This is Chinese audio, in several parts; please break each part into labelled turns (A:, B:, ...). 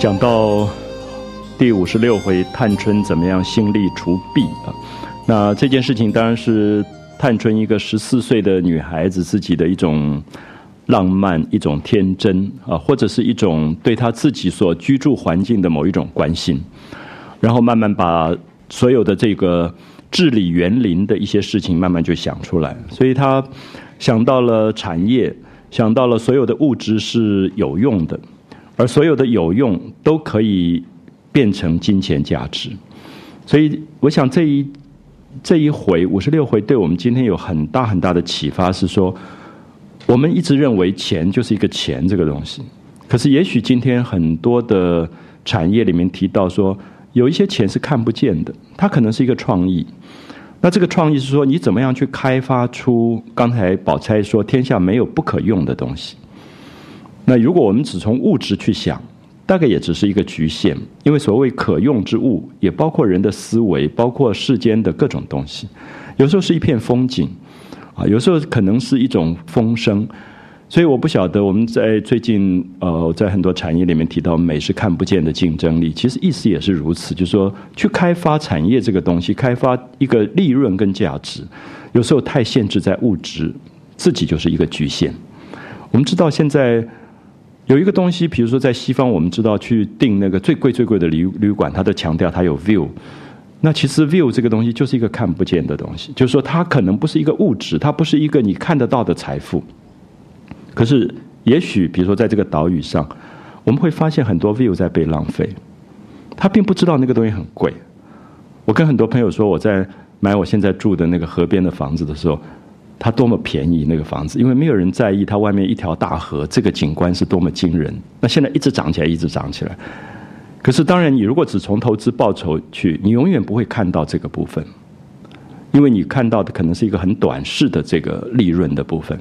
A: 讲到第五十六回，探春怎么样心力除弊啊？那这件事情当然是探春一个十四岁的女孩子自己的一种浪漫、一种天真啊，或者是一种对她自己所居住环境的某一种关心，然后慢慢把所有的这个治理园林的一些事情慢慢就想出来，所以她想到了产业，想到了所有的物质是有用的。而所有的有用都可以变成金钱价值，所以我想这一这一回五十六回对我们今天有很大很大的启发，是说我们一直认为钱就是一个钱这个东西，可是也许今天很多的产业里面提到说，有一些钱是看不见的，它可能是一个创意。那这个创意是说，你怎么样去开发出刚才宝钗说天下没有不可用的东西。那如果我们只从物质去想，大概也只是一个局限，因为所谓可用之物，也包括人的思维，包括世间的各种东西。有时候是一片风景，啊，有时候可能是一种风声。所以我不晓得我们在最近呃，在很多产业里面提到美是看不见的竞争力，其实意思也是如此，就是说去开发产业这个东西，开发一个利润跟价值，有时候太限制在物质，自己就是一个局限。我们知道现在。有一个东西，比如说在西方，我们知道去订那个最贵最贵的旅旅馆，它都强调它有 view。那其实 view 这个东西就是一个看不见的东西，就是说它可能不是一个物质，它不是一个你看得到的财富。可是也许，比如说在这个岛屿上，我们会发现很多 view 在被浪费。他并不知道那个东西很贵。我跟很多朋友说，我在买我现在住的那个河边的房子的时候。它多么便宜那个房子，因为没有人在意它外面一条大河，这个景观是多么惊人。那现在一直涨起来，一直涨起来。可是当然，你如果只从投资报酬去，你永远不会看到这个部分，因为你看到的可能是一个很短视的这个利润的部分。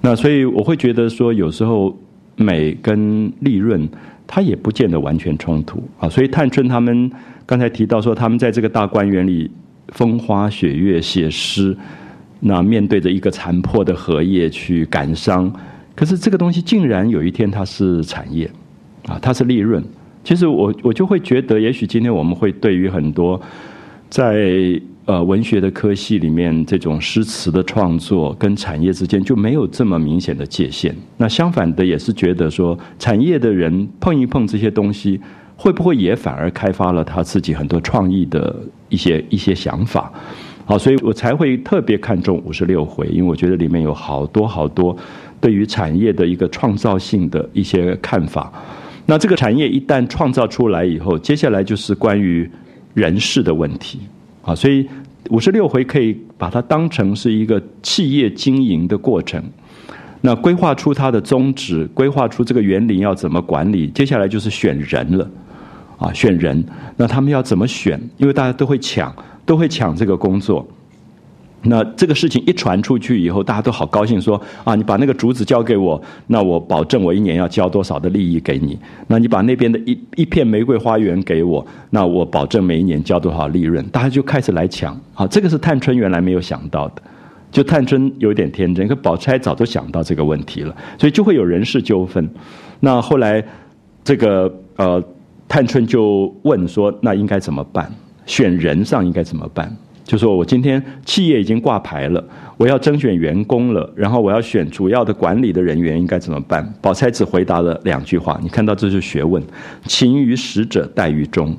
A: 那所以我会觉得说，有时候美跟利润，它也不见得完全冲突啊。所以探春他们刚才提到说，他们在这个大观园里风花雪月写诗。那面对着一个残破的荷叶去感伤，可是这个东西竟然有一天它是产业，啊，它是利润。其实我我就会觉得，也许今天我们会对于很多在呃文学的科系里面这种诗词的创作跟产业之间就没有这么明显的界限。那相反的也是觉得说，产业的人碰一碰这些东西，会不会也反而开发了他自己很多创意的一些一些想法？好，所以我才会特别看重五十六回，因为我觉得里面有好多好多对于产业的一个创造性的一些看法。那这个产业一旦创造出来以后，接下来就是关于人事的问题。啊，所以五十六回可以把它当成是一个企业经营的过程。那规划出它的宗旨，规划出这个园林要怎么管理，接下来就是选人了。啊，选人，那他们要怎么选？因为大家都会抢。都会抢这个工作，那这个事情一传出去以后，大家都好高兴，说啊，你把那个竹子交给我，那我保证我一年要交多少的利益给你。那你把那边的一一片玫瑰花园给我，那我保证每一年交多少利润。大家就开始来抢，好，这个是探春原来没有想到的，就探春有点天真，可宝钗早就想到这个问题了，所以就会有人事纠纷。那后来这个呃，探春就问说，那应该怎么办？选人上应该怎么办？就说我今天企业已经挂牌了，我要征选员工了，然后我要选主要的管理的人员，应该怎么办？宝钗只回答了两句话，你看到这是学问：勤于使者待于忠，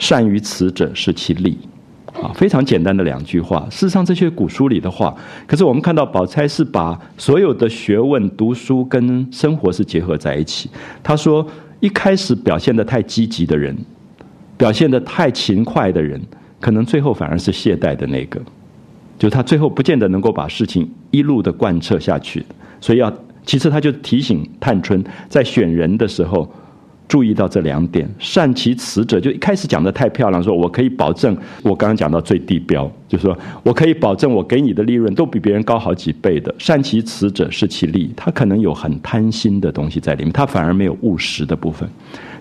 A: 善于辞者是其利。啊，非常简单的两句话。事实上，这些古书里的话，可是我们看到宝钗是把所有的学问、读书跟生活是结合在一起。他说，一开始表现的太积极的人。表现的太勤快的人，可能最后反而是懈怠的那个，就他最后不见得能够把事情一路的贯彻下去。所以要，其次他就提醒探春，在选人的时候。注意到这两点，善其辞者，就一开始讲的太漂亮，说我可以保证，我刚刚讲到最低标，就是说我可以保证我给你的利润都比别人高好几倍的。善其辞者，失其利，他可能有很贪心的东西在里面，他反而没有务实的部分，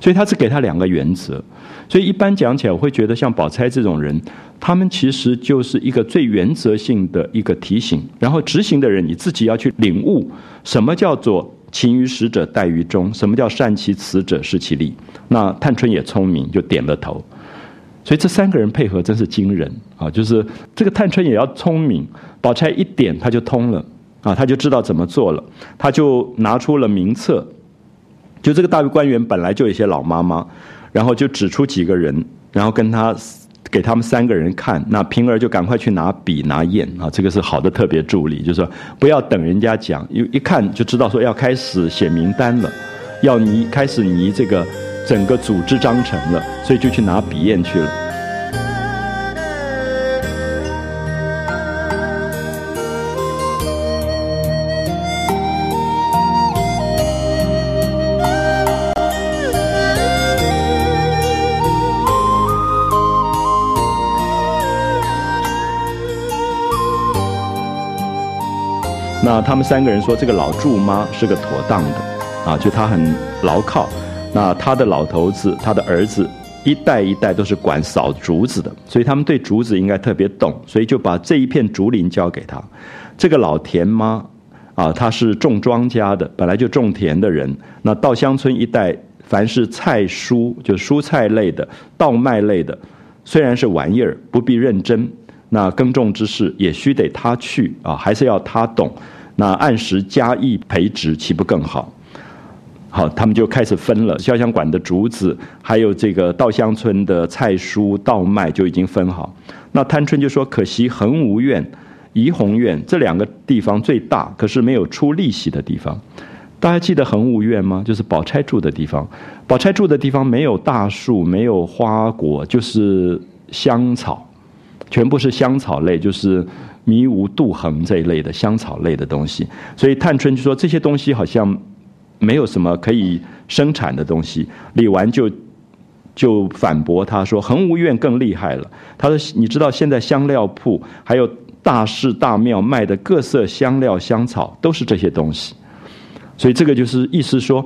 A: 所以他只给他两个原则。所以一般讲起来，我会觉得像宝钗这种人，他们其实就是一个最原则性的一个提醒，然后执行的人你自己要去领悟什么叫做勤于使者，待于忠。什么叫善其辞者，事其利？那探春也聪明，就点了头。所以这三个人配合真是惊人啊！就是这个探春也要聪明，宝钗一点他就通了啊，他就知道怎么做了，他就拿出了名册。就这个大观园本来就有一些老妈妈，然后就指出几个人，然后跟他给他们三个人看。那平儿就赶快去拿笔拿砚啊，这个是好的特别助理，就是说不要等人家讲，一一看就知道说要开始写名单了，要拟开始拟这个。整个组织章程了，所以就去拿笔砚去了。那他们三个人说，这个老祝妈是个妥当的，啊，就她很牢靠。那他的老头子，他的儿子，一代一代都是管扫竹子的，所以他们对竹子应该特别懂，所以就把这一片竹林交给他。这个老田妈，啊，她是种庄稼的，本来就种田的人。那稻香村一带，凡是菜蔬，就蔬菜类的、稻麦类的，虽然是玩意儿，不必认真。那耕种之事也须得他去啊，还是要他懂。那按时加以培植，岂不更好？好，他们就开始分了。潇湘馆的竹子，还有这个稻香村的菜蔬稻麦就已经分好。那探春就说：“可惜恒芜院、怡红院这两个地方最大，可是没有出利息的地方。大家记得恒芜院吗？就是宝钗住的地方。宝钗住的地方没有大树，没有花果，就是香草，全部是香草类，就是迷无、杜衡这一类的香草类的东西。所以探春就说这些东西好像。”没有什么可以生产的东西，李纨就就反驳他说：“恒芜院更厉害了。”他说：“你知道现在香料铺还有大寺大庙卖的各色香料香草都是这些东西，所以这个就是意思说，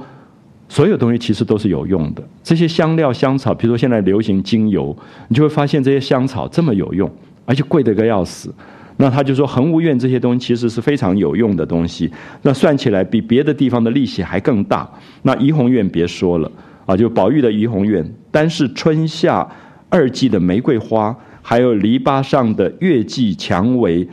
A: 所有东西其实都是有用的。这些香料香草，比如说现在流行精油，你就会发现这些香草这么有用，而且贵得个要死。”那他就说，恒芜院这些东西其实是非常有用的东西。那算起来比别的地方的利息还更大。那怡红院别说了啊，就宝玉的怡红院，单是春夏二季的玫瑰花，还有篱笆上的月季、蔷薇、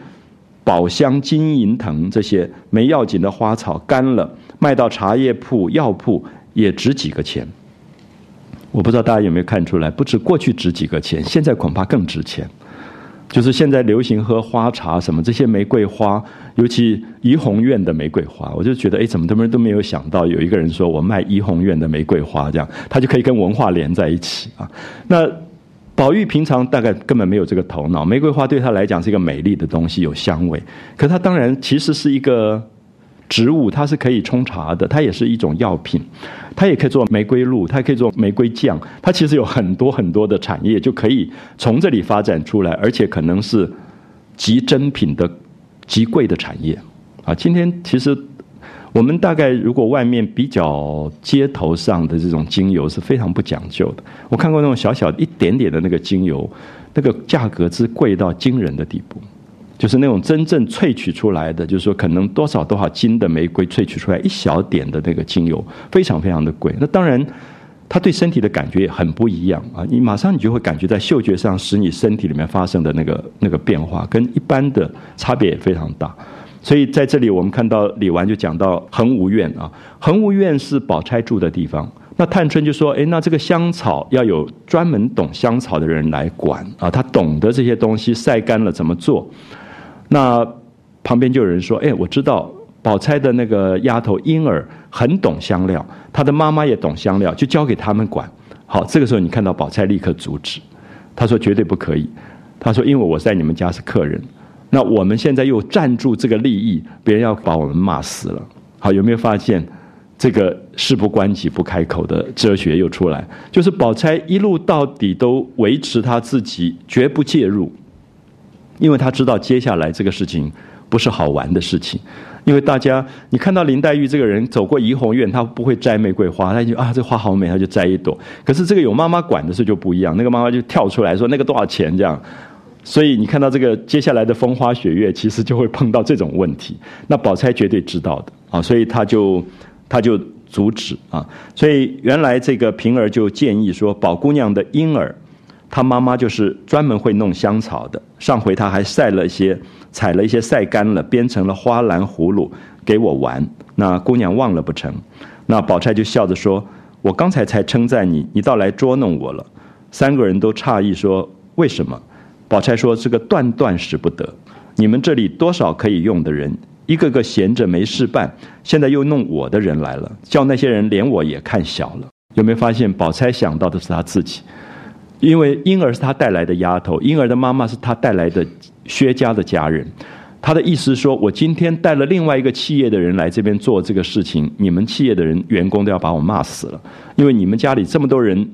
A: 宝香、金银藤这些没要紧的花草，干了卖到茶叶铺、药铺也值几个钱。我不知道大家有没有看出来，不止过去值几个钱，现在恐怕更值钱。就是现在流行喝花茶什么这些玫瑰花，尤其怡红院的玫瑰花，我就觉得哎，怎么他们都没有想到有一个人说我卖怡红院的玫瑰花，这样他就可以跟文化连在一起啊。那宝玉平常大概根本没有这个头脑，玫瑰花对他来讲是一个美丽的东西，有香味，可他当然其实是一个。植物它是可以冲茶的，它也是一种药品，它也可以做玫瑰露，它可以做玫瑰酱，它其实有很多很多的产业就可以从这里发展出来，而且可能是极珍品的、极贵的产业。啊，今天其实我们大概如果外面比较街头上的这种精油是非常不讲究的，我看过那种小小一点点的那个精油，那个价格之贵到惊人的地步。就是那种真正萃取出来的，就是说可能多少多少斤的玫瑰萃取出来一小点的那个精油，非常非常的贵。那当然，它对身体的感觉也很不一样啊！你马上你就会感觉在嗅觉上使你身体里面发生的那个那个变化，跟一般的差别也非常大。所以在这里我们看到李纨就讲到恒芜院啊，恒芜院是宝钗住的地方。那探春就说：“哎，那这个香草要有专门懂香草的人来管啊，他懂得这些东西晒干了怎么做。”那旁边就有人说：“哎，我知道宝钗的那个丫头莺儿很懂香料，她的妈妈也懂香料，就交给他们管。”好，这个时候你看到宝钗立刻阻止，她说：“绝对不可以。”她说：“因为我在你们家是客人，那我们现在又占住这个利益，别人要把我们骂死了。”好，有没有发现这个事不关己不开口的哲学又出来？就是宝钗一路到底都维持她自己，绝不介入。因为他知道接下来这个事情不是好玩的事情，因为大家你看到林黛玉这个人走过怡红院，她不会摘玫瑰花，她就啊这花好美，她就摘一朵。可是这个有妈妈管的事就不一样，那个妈妈就跳出来说那个多少钱这样。所以你看到这个接下来的风花雪月，其实就会碰到这种问题。那宝钗绝对知道的啊，所以他就他就阻止啊。所以原来这个平儿就建议说，宝姑娘的婴儿，他妈妈就是专门会弄香草的。上回她还晒了一些，采了一些晒干了，编成了花篮葫芦给我玩。那姑娘忘了不成？那宝钗就笑着说：“我刚才才称赞你，你倒来捉弄我了。”三个人都诧异说：“为什么？”宝钗说：“这个断断使不得。你们这里多少可以用的人，一个个闲着没事办，现在又弄我的人来了，叫那些人连我也看小了。有没有发现？宝钗想到的是她自己，因为婴儿是他带来的丫头，婴儿的妈妈是他带来的薛家的家人。”他的意思说，我今天带了另外一个企业的人来这边做这个事情，你们企业的人员工都要把我骂死了，因为你们家里这么多人，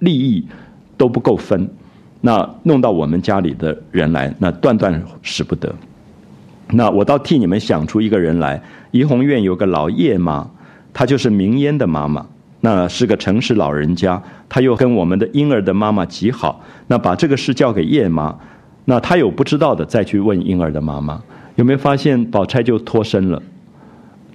A: 利益都不够分，那弄到我们家里的人来，那断断使不得。那我倒替你们想出一个人来，怡红院有个老叶妈，她就是明烟的妈妈，那是个城市老人家，他又跟我们的婴儿的妈妈极好，那把这个事交给叶妈。那他有不知道的，再去问婴儿的妈妈，有没有发现宝钗就脱身了？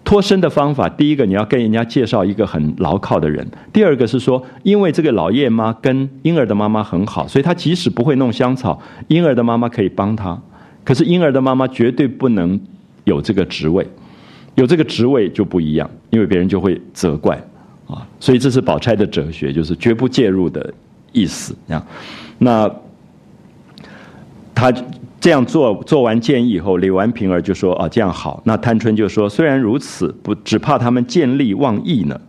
A: 脱身的方法，第一个你要跟人家介绍一个很牢靠的人；第二个是说，因为这个老叶妈跟婴儿的妈妈很好，所以她即使不会弄香草，婴儿的妈妈可以帮她。可是婴儿的妈妈绝对不能有这个职位，有这个职位就不一样，因为别人就会责怪啊。所以这是宝钗的哲学，就是绝不介入的意思。啊，那。他这样做做完建议以后，李纨、平儿就说：“啊，这样好。”那探春就说：“虽然如此，不只怕他们见利忘义呢。”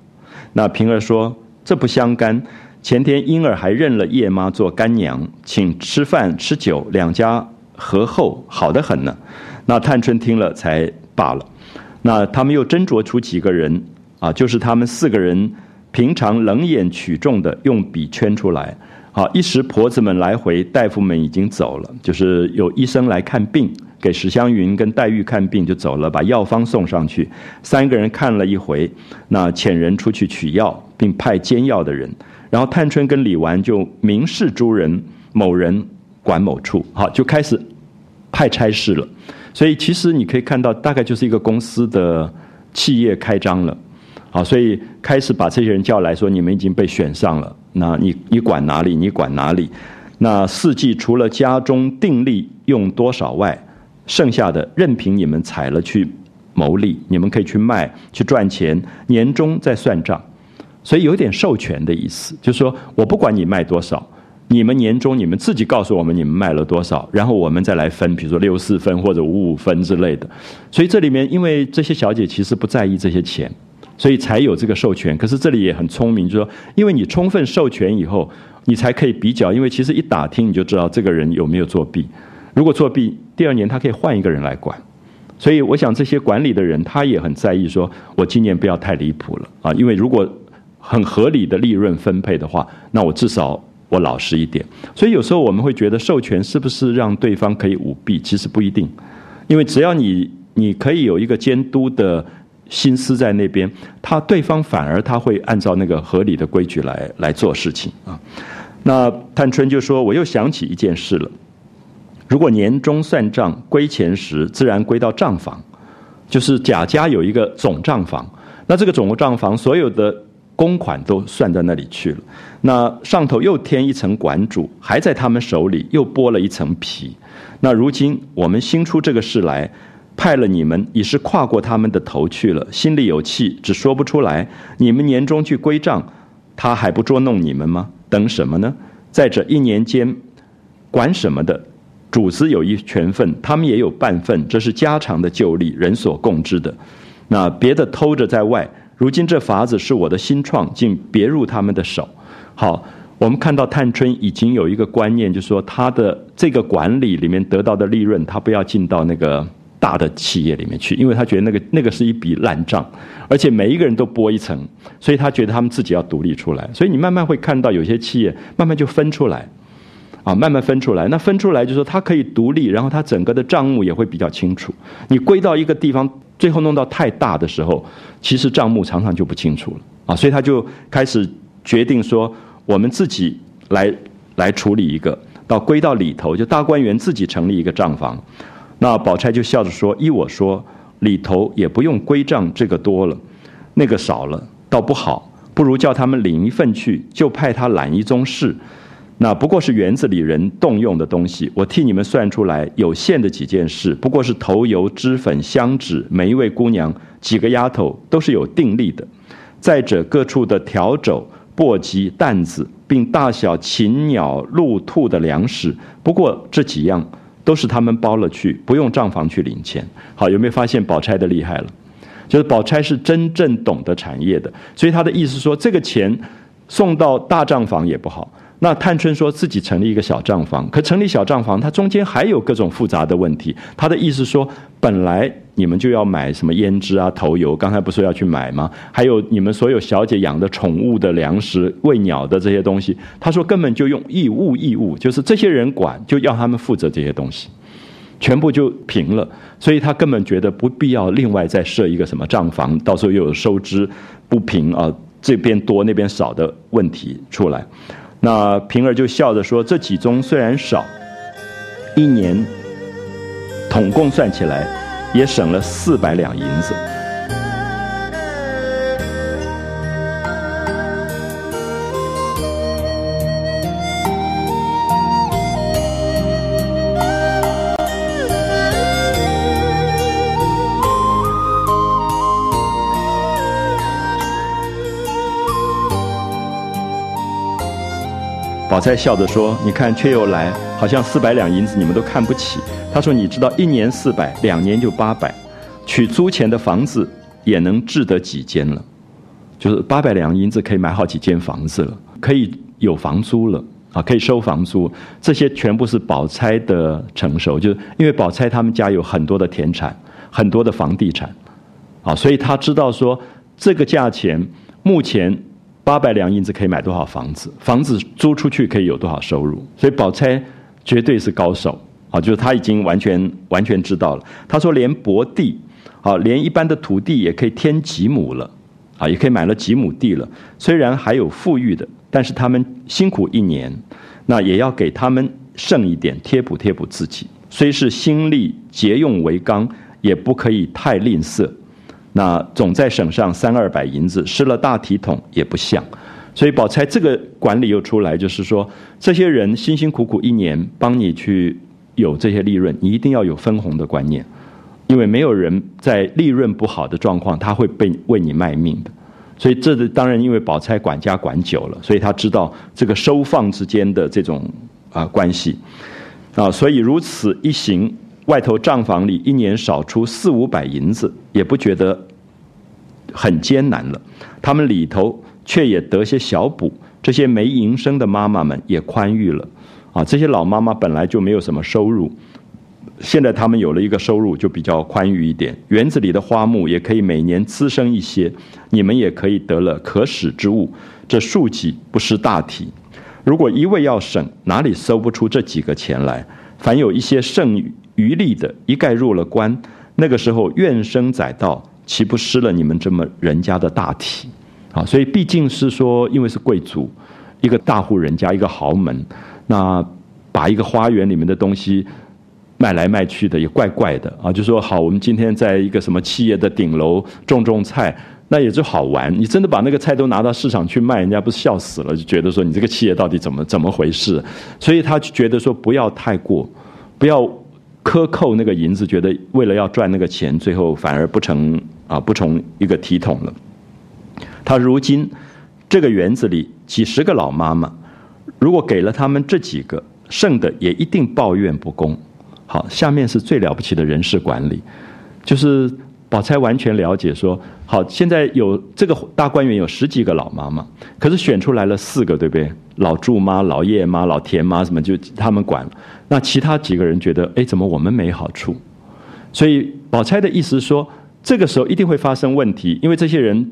A: 那平儿说：“这不相干。前天婴儿还认了叶妈做干娘，请吃饭吃酒，两家和厚，好得很呢。”那探春听了才罢了。那他们又斟酌出几个人啊，就是他们四个人平常冷眼取重的，用笔圈出来。好，一时婆子们来回，大夫们已经走了，就是有医生来看病，给史湘云跟黛玉看病就走了，把药方送上去。三个人看了一回，那遣人出去取药，并派煎药的人。然后探春跟李纨就明示诸人，某人管某处，好，就开始派差事了。所以其实你可以看到，大概就是一个公司的企业开张了。好，所以开始把这些人叫来说，你们已经被选上了。那你你管哪里？你管哪里？那四季除了家中定力用多少外，剩下的任凭你们采了去牟利，你们可以去卖去赚钱，年终再算账。所以有点授权的意思，就是说我不管你卖多少，你们年终你们自己告诉我们你们卖了多少，然后我们再来分，比如说六四分或者五五分之类的。所以这里面，因为这些小姐其实不在意这些钱。所以才有这个授权，可是这里也很聪明，就是说，因为你充分授权以后，你才可以比较，因为其实一打听你就知道这个人有没有作弊。如果作弊，第二年他可以换一个人来管。所以我想这些管理的人他也很在意，说我今年不要太离谱了啊，因为如果很合理的利润分配的话，那我至少我老实一点。所以有时候我们会觉得授权是不是让对方可以舞弊？其实不一定，因为只要你你可以有一个监督的。心思在那边，他对方反而他会按照那个合理的规矩来来做事情啊。那探春就说：“我又想起一件事了，如果年终算账归钱时，自然归到账房，就是贾家有一个总账房，那这个总账房所有的公款都算在那里去了。那上头又添一层管主，还在他们手里又剥了一层皮。那如今我们新出这个事来。”派了你们，已是跨过他们的头去了，心里有气，只说不出来。你们年终去归账，他还不捉弄你们吗？等什么呢？在这一年间，管什么的，主子有一权份，他们也有半份，这是家常的旧例，人所共知的。那别的偷着在外，如今这法子是我的新创，竟别入他们的手。好，我们看到探春已经有一个观念，就是说他的这个管理里面得到的利润，他不要进到那个。大的企业里面去，因为他觉得那个那个是一笔烂账，而且每一个人都拨一层，所以他觉得他们自己要独立出来。所以你慢慢会看到有些企业慢慢就分出来，啊，慢慢分出来。那分出来就是说它可以独立，然后它整个的账目也会比较清楚。你归到一个地方，最后弄到太大的时候，其实账目常常就不清楚了啊。所以他就开始决定说，我们自己来来处理一个，到归到里头，就大观园自己成立一个账房。那宝钗就笑着说：“依我说，里头也不用归账这个多了。那个少了，倒不好，不如叫他们领一份去，就派他揽一宗事。那不过是园子里人动用的东西，我替你们算出来有限的几件事，不过是头油、脂粉、香脂，每一位姑娘几个丫头都是有定力的。再者各处的条帚、簸箕、担子，并大小禽鸟、鹿兔的粮食，不过这几样都是他们包了去，不用账房去领钱。好，有没有发现宝钗的厉害了？就是宝钗是真正懂得产业的，所以他的意思说，这个钱送到大账房也不好。那探春说自己成立一个小账房，可成立小账房，它中间还有各种复杂的问题。他的意思说，本来你们就要买什么胭脂啊、头油，刚才不是要去买吗？还有你们所有小姐养的宠物的粮食、喂鸟的这些东西，他说根本就用义务义务，就是这些人管，就要他们负责这些东西，全部就平了。所以他根本觉得不必要另外再设一个什么账房，到时候又有收支不平啊，这边多那边少的问题出来。那平儿就笑着说：“这几宗虽然少，一年统共算起来，也省了四百两银子。”宝钗笑着说：“你看，却又来，好像四百两银子你们都看不起。”他说：“你知道，一年四百，两年就八百，取租钱的房子也能置得几间了，就是八百两银子可以买好几间房子了，可以有房租了啊，可以收房租。这些全部是宝钗的承受，就是因为宝钗他们家有很多的田产，很多的房地产，啊，所以他知道说这个价钱目前。”八百两银子可以买多少房子？房子租出去可以有多少收入？所以宝钗绝对是高手啊！就是他已经完全完全知道了。他说，连薄地，啊，连一般的土地也可以添几亩了，啊，也可以买了几亩地了。虽然还有富裕的，但是他们辛苦一年，那也要给他们剩一点贴补贴补自己。虽是心力节用为纲，也不可以太吝啬。那总在省上三二百银子，失了大体统也不像，所以宝钗这个管理又出来，就是说，这些人辛辛苦苦一年帮你去有这些利润，你一定要有分红的观念，因为没有人在利润不好的状况，他会被为你卖命的。所以这当然，因为宝钗管家管久了，所以他知道这个收放之间的这种啊关系啊，所以如此一行。外头账房里一年少出四五百银子，也不觉得很艰难了。他们里头却也得些小补，这些没营生的妈妈们也宽裕了。啊，这些老妈妈本来就没有什么收入，现在他们有了一个收入，就比较宽裕一点。园子里的花木也可以每年滋生一些，你们也可以得了可使之物。这数计不失大体。如果一味要省，哪里搜不出这几个钱来？凡有一些剩余。余力的一概入了关，那个时候怨声载道，岂不失了你们这么人家的大体？啊，所以毕竟是说，因为是贵族，一个大户人家，一个豪门，那把一个花园里面的东西卖来卖去的，也怪怪的啊。就说好，我们今天在一个什么企业的顶楼种种菜，那也就好玩。你真的把那个菜都拿到市场去卖，人家不是笑死了？就觉得说你这个企业到底怎么怎么回事？所以他就觉得说不要太过，不要。克扣那个银子，觉得为了要赚那个钱，最后反而不成啊，不成一个体统了。他如今这个园子里几十个老妈妈，如果给了他们这几个，剩的也一定抱怨不公。好，下面是最了不起的人事管理，就是。宝钗完全了解，说好，现在有这个大观园有十几个老妈妈，可是选出来了四个，对不对？老祝妈、老叶妈、老田妈什么，就他们管。那其他几个人觉得，哎，怎么我们没好处？所以宝钗的意思说，这个时候一定会发生问题，因为这些人。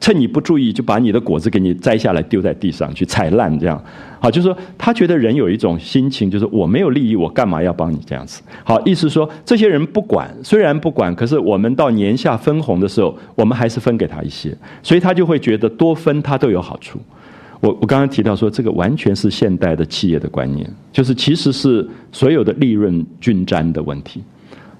A: 趁你不注意，就把你的果子给你摘下来丢在地上去踩烂，这样，好，就是说他觉得人有一种心情，就是我没有利益，我干嘛要帮你这样子？好，意思说这些人不管，虽然不管，可是我们到年下分红的时候，我们还是分给他一些，所以他就会觉得多分他都有好处。我我刚刚提到说，这个完全是现代的企业的观念，就是其实是所有的利润均沾的问题，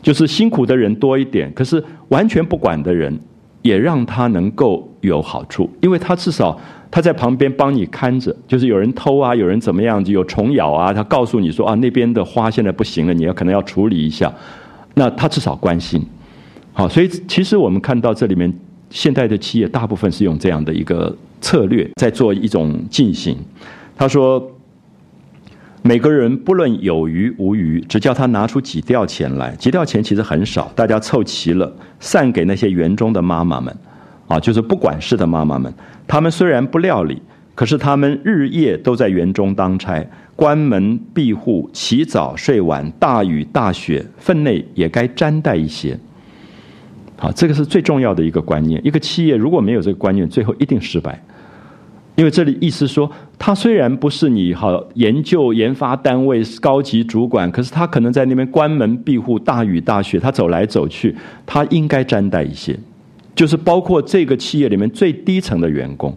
A: 就是辛苦的人多一点，可是完全不管的人。也让他能够有好处，因为他至少他在旁边帮你看着，就是有人偷啊，有人怎么样，有虫咬啊，他告诉你说啊，那边的花现在不行了，你要可能要处理一下，那他至少关心。好，所以其实我们看到这里面，现代的企业大部分是用这样的一个策略在做一种进行。他说。每个人不论有余无余，只叫他拿出几吊钱来。几吊钱其实很少，大家凑齐了，散给那些园中的妈妈们，啊，就是不管事的妈妈们。他们虽然不料理，可是他们日夜都在园中当差，关门闭户，起早睡晚，大雨大雪，分内也该沾带一些。好，这个是最重要的一个观念。一个企业如果没有这个观念，最后一定失败。因为这里意思说，他虽然不是你好研究研发单位高级主管，可是他可能在那边关门闭户，大雨大雪，他走来走去，他应该沾带一些，就是包括这个企业里面最低层的员工，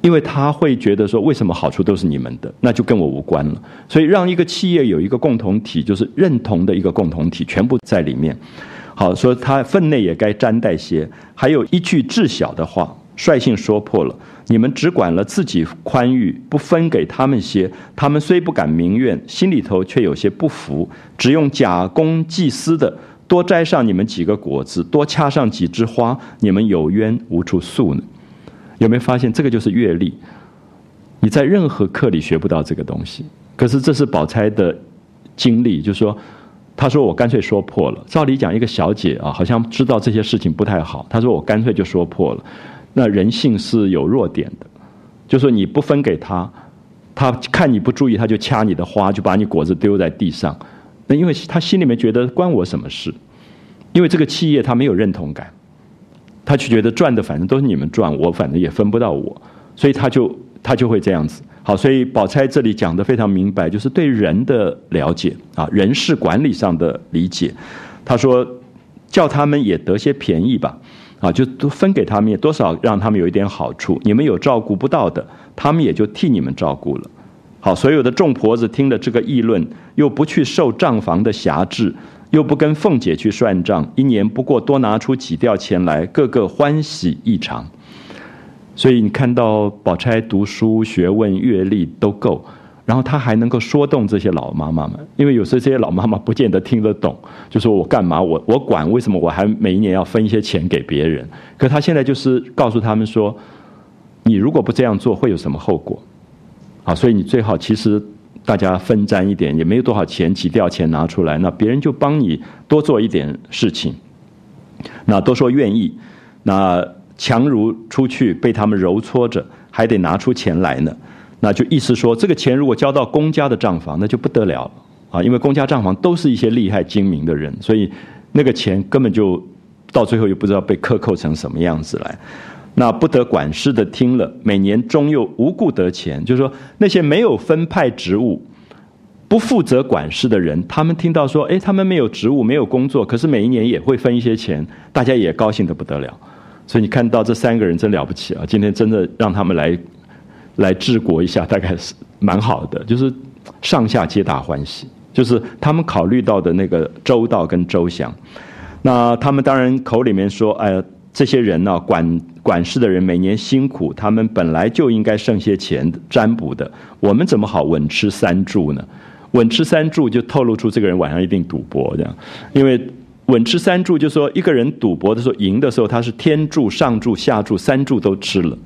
A: 因为他会觉得说，为什么好处都是你们的，那就跟我无关了。所以让一个企业有一个共同体，就是认同的一个共同体，全部在里面。好，所以他分内也该沾带些，还有一句至小的话，率性说破了。你们只管了自己宽裕，不分给他们些。他们虽不敢明怨，心里头却有些不服。只用假公济私的，多摘上你们几个果子，多掐上几枝花，你们有冤无处诉呢？有没有发现这个就是阅历？你在任何课里学不到这个东西。可是这是宝钗的经历，就是说，他说我干脆说破了。照理讲，一个小姐啊，好像知道这些事情不太好。他说我干脆就说破了。那人性是有弱点的，就说你不分给他，他看你不注意，他就掐你的花，就把你果子丢在地上。那因为他心里面觉得关我什么事？因为这个企业他没有认同感，他就觉得赚的反正都是你们赚，我反正也分不到我，所以他就他就会这样子。好，所以宝钗这里讲的非常明白，就是对人的了解啊，人事管理上的理解。他说叫他们也得些便宜吧。啊，就都分给他们，也多少让他们有一点好处。你们有照顾不到的，他们也就替你们照顾了。好，所有的众婆子听了这个议论，又不去受账房的辖制，又不跟凤姐去算账，一年不过多拿出几吊钱来，个个欢喜异常。所以你看到宝钗读书学问阅历都够。然后他还能够说动这些老妈妈们，因为有时候这些老妈妈不见得听得懂，就说我干嘛？我我管？为什么我还每一年要分一些钱给别人？可他现在就是告诉他们说，你如果不这样做，会有什么后果？啊，所以你最好其实大家分担一点，也没有多少钱，几吊钱拿出来，那别人就帮你多做一点事情。那都说愿意，那强如出去被他们揉搓着，还得拿出钱来呢。那就意思说，这个钱如果交到公家的账房，那就不得了啊！因为公家账房都是一些厉害精明的人，所以那个钱根本就到最后又不知道被克扣成什么样子来。那不得管事的听了，每年终又无故得钱，就是说那些没有分派职务、不负责管事的人，他们听到说，哎，他们没有职务、没有工作，可是每一年也会分一些钱，大家也高兴得不得了。所以你看到这三个人真了不起啊！今天真的让他们来。来治国一下，大概是蛮好的，就是上下皆大欢喜，就是他们考虑到的那个周到跟周详。那他们当然口里面说，哎，这些人呢，管管事的人每年辛苦，他们本来就应该剩些钱占卜的，我们怎么好稳吃三注呢？稳吃三注就透露出这个人晚上一定赌博这样，因为稳吃三注就说一个人赌博的时候赢的时候，他是天注、上注、下注三注都吃了。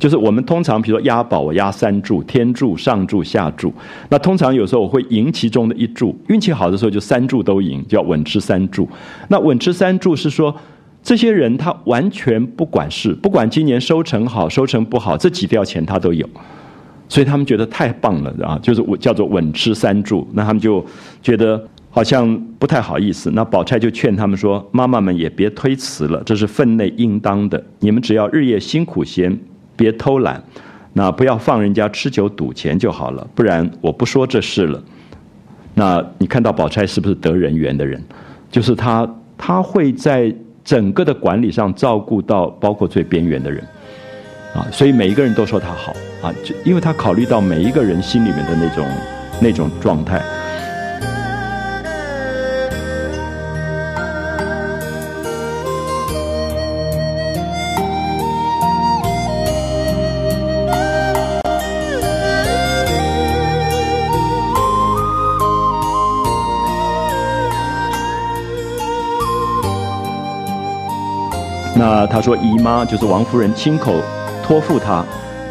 A: 就是我们通常，比如说押宝，我押三注，天注、上注、下注。那通常有时候我会赢其中的一注，运气好的时候就三注都赢，叫稳吃三注。那稳吃三注是说，这些人他完全不管事，不管今年收成好收成不好，这几吊钱他都有，所以他们觉得太棒了啊！就是我叫做稳吃三注，那他们就觉得好像不太好意思。那宝钗就劝他们说：“妈妈们也别推辞了，这是分内应当的，你们只要日夜辛苦些。”别偷懒，那不要放人家吃酒赌钱就好了，不然我不说这事了。那你看到宝钗是不是得人缘的人？就是他，他会在整个的管理上照顾到包括最边缘的人，啊，所以每一个人都说他好啊，就因为他考虑到每一个人心里面的那种那种状态。那他说姨妈就是王夫人亲口托付他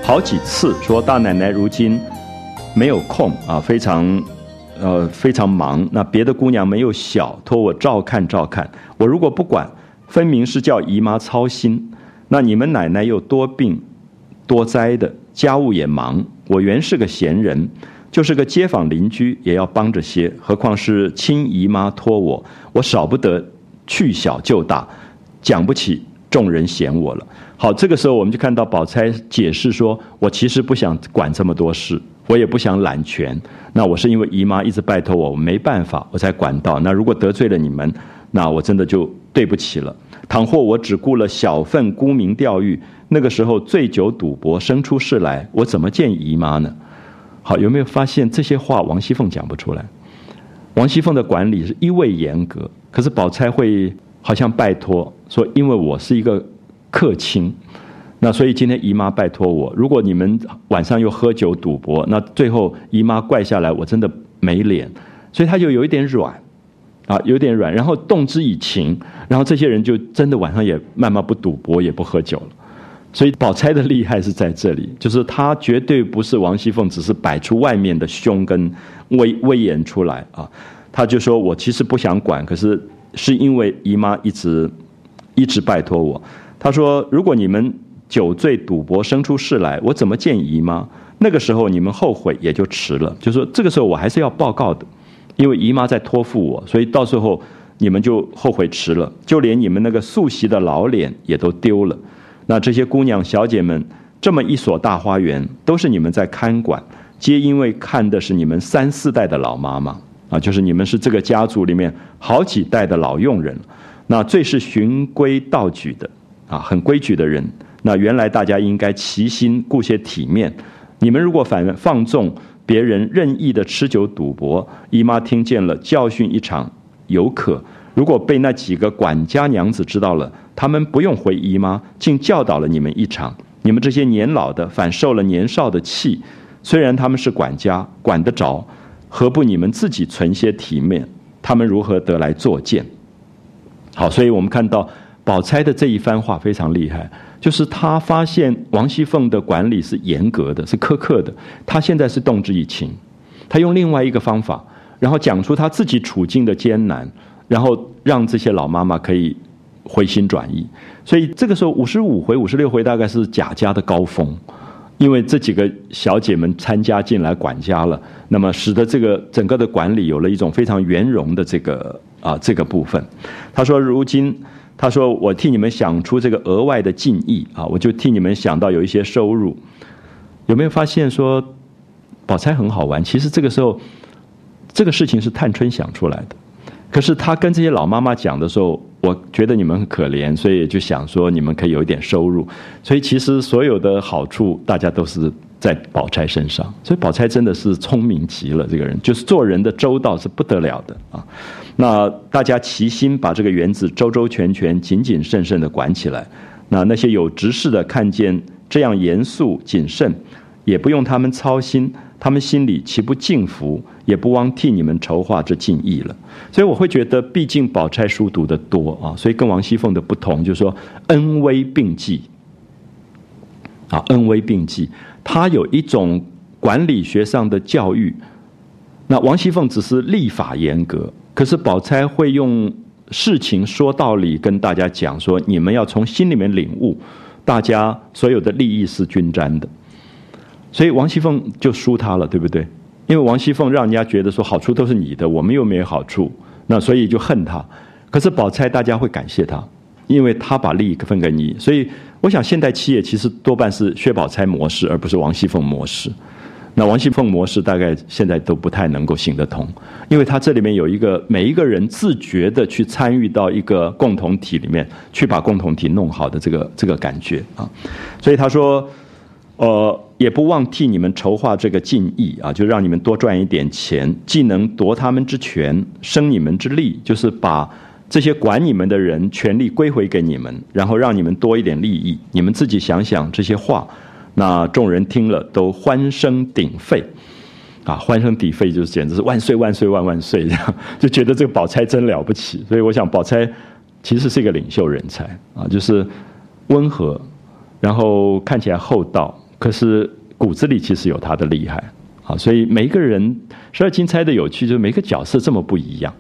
A: 好几次，说大奶奶如今没有空啊，非常呃非常忙。那别的姑娘没有小，托我照看照看。我如果不管，分明是叫姨妈操心。那你们奶奶又多病多灾的，家务也忙。我原是个闲人，就是个街坊邻居，也要帮着些。何况是亲姨妈托我，我少不得去小就大，讲不起众人嫌我了。好，这个时候我们就看到宝钗解释说：“我其实不想管这么多事，我也不想揽权。那我是因为姨妈一直拜托我，我没办法，我才管到。那如果得罪了你们，那我真的就对不起了。倘或我只顾了小份沽名钓誉。”那个时候醉酒赌博生出事来，我怎么见姨妈呢？好，有没有发现这些话王熙凤讲不出来？王熙凤的管理是一味严格，可是宝钗会好像拜托说，因为我是一个客卿，那所以今天姨妈拜托我，如果你们晚上又喝酒赌博，那最后姨妈怪下来，我真的没脸，所以他就有一点软，啊，有点软，然后动之以情，然后这些人就真的晚上也慢慢不赌博，也不喝酒了。所以宝钗的厉害是在这里，就是她绝对不是王熙凤，只是摆出外面的凶跟威威严出来啊。她就说我其实不想管，可是是因为姨妈一直一直拜托我。她说如果你们酒醉赌博生出事来，我怎么见姨妈？那个时候你们后悔也就迟了。就说这个时候我还是要报告的，因为姨妈在托付我，所以到时候你们就后悔迟了，就连你们那个素习的老脸也都丢了。那这些姑娘小姐们，这么一所大花园，都是你们在看管，皆因为看的是你们三四代的老妈妈啊，就是你们是这个家族里面好几代的老佣人，那最是循规蹈矩的啊，很规矩的人。那原来大家应该齐心顾些体面，你们如果反放纵别人任意的吃酒赌博，姨妈听见了教训一场有可。如果被那几个管家娘子知道了，他们不用回姨妈，竟教导了你们一场。你们这些年老的反受了年少的气，虽然他们是管家，管得着，何不你们自己存些体面？他们如何得来作践？好，所以我们看到宝钗的这一番话非常厉害，就是她发现王熙凤的管理是严格的，是苛刻的。她现在是动之以情，她用另外一个方法，然后讲出她自己处境的艰难。然后让这些老妈妈可以回心转意，所以这个时候五十五回、五十六回大概是贾家的高峰，因为这几个小姐们参加进来管家了，那么使得这个整个的管理有了一种非常圆融的这个啊这个部分。他说：“如今，他说我替你们想出这个额外的敬意啊，我就替你们想到有一些收入。有没有发现说，宝钗很好玩？其实这个时候，这个事情是探春想出来的。”可是他跟这些老妈妈讲的时候，我觉得你们很可怜，所以就想说你们可以有一点收入。所以其实所有的好处，大家都是在宝钗身上。所以宝钗真的是聪明极了，这个人就是做人的周到是不得了的啊。那大家齐心把这个园子周周全全、谨谨慎慎的管起来。那那些有执事的看见这样严肃谨慎，也不用他们操心。他们心里岂不敬服，也不枉替你们筹划这敬意了。所以我会觉得，毕竟宝钗书读的多啊，所以跟王熙凤的不同，就是说恩威并济啊，恩威并济。他有一种管理学上的教育，那王熙凤只是立法严格，可是宝钗会用事情说道理，跟大家讲说，你们要从心里面领悟，大家所有的利益是均沾的。所以王熙凤就输他了，对不对？因为王熙凤让人家觉得说好处都是你的，我们又没有好处，那所以就恨他。可是宝钗大家会感谢他，因为他把利益分给你。所以我想现代企业其实多半是薛宝钗模式，而不是王熙凤模式。那王熙凤模式大概现在都不太能够行得通，因为他这里面有一个每一个人自觉的去参与到一个共同体里面去把共同体弄好的这个这个感觉啊。所以他说。呃，也不忘替你们筹划这个敬意啊，就让你们多赚一点钱，既能夺他们之权，生你们之利，就是把这些管你们的人权力归回给你们，然后让你们多一点利益。你们自己想想这些话，那众人听了都欢声鼎沸，啊，欢声鼎沸就是简直是万岁万岁万万岁这样，就觉得这个宝钗真了不起。所以我想，宝钗其实是一个领袖人才啊，就是温和，然后看起来厚道，可是骨子里其实有他的厉害啊。所以每一个人十二金钗的有趣，就是每个角色这么不一样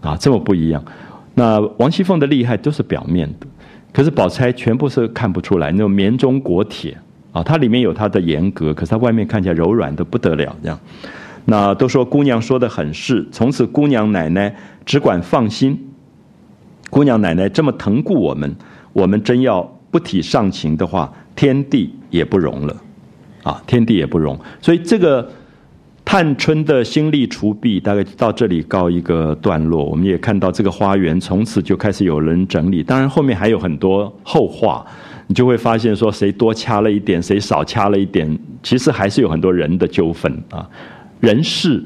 A: 啊，这么不一样。那王熙凤的厉害都是表面的，可是宝钗全部是看不出来那种绵中裹铁啊，它里面有它的严格，可是它外面看起来柔软的不得了这样。那都说姑娘说的很是，从此姑娘奶奶只管放心。姑娘奶奶这么疼顾我们，我们真要不体上情的话，天地也不容了，啊，天地也不容。所以这个探春的心力除弊，大概到这里告一个段落。我们也看到这个花园从此就开始有人整理，当然后面还有很多后话，你就会发现说谁多掐了一点，谁少掐了一点，其实还是有很多人的纠纷啊。人事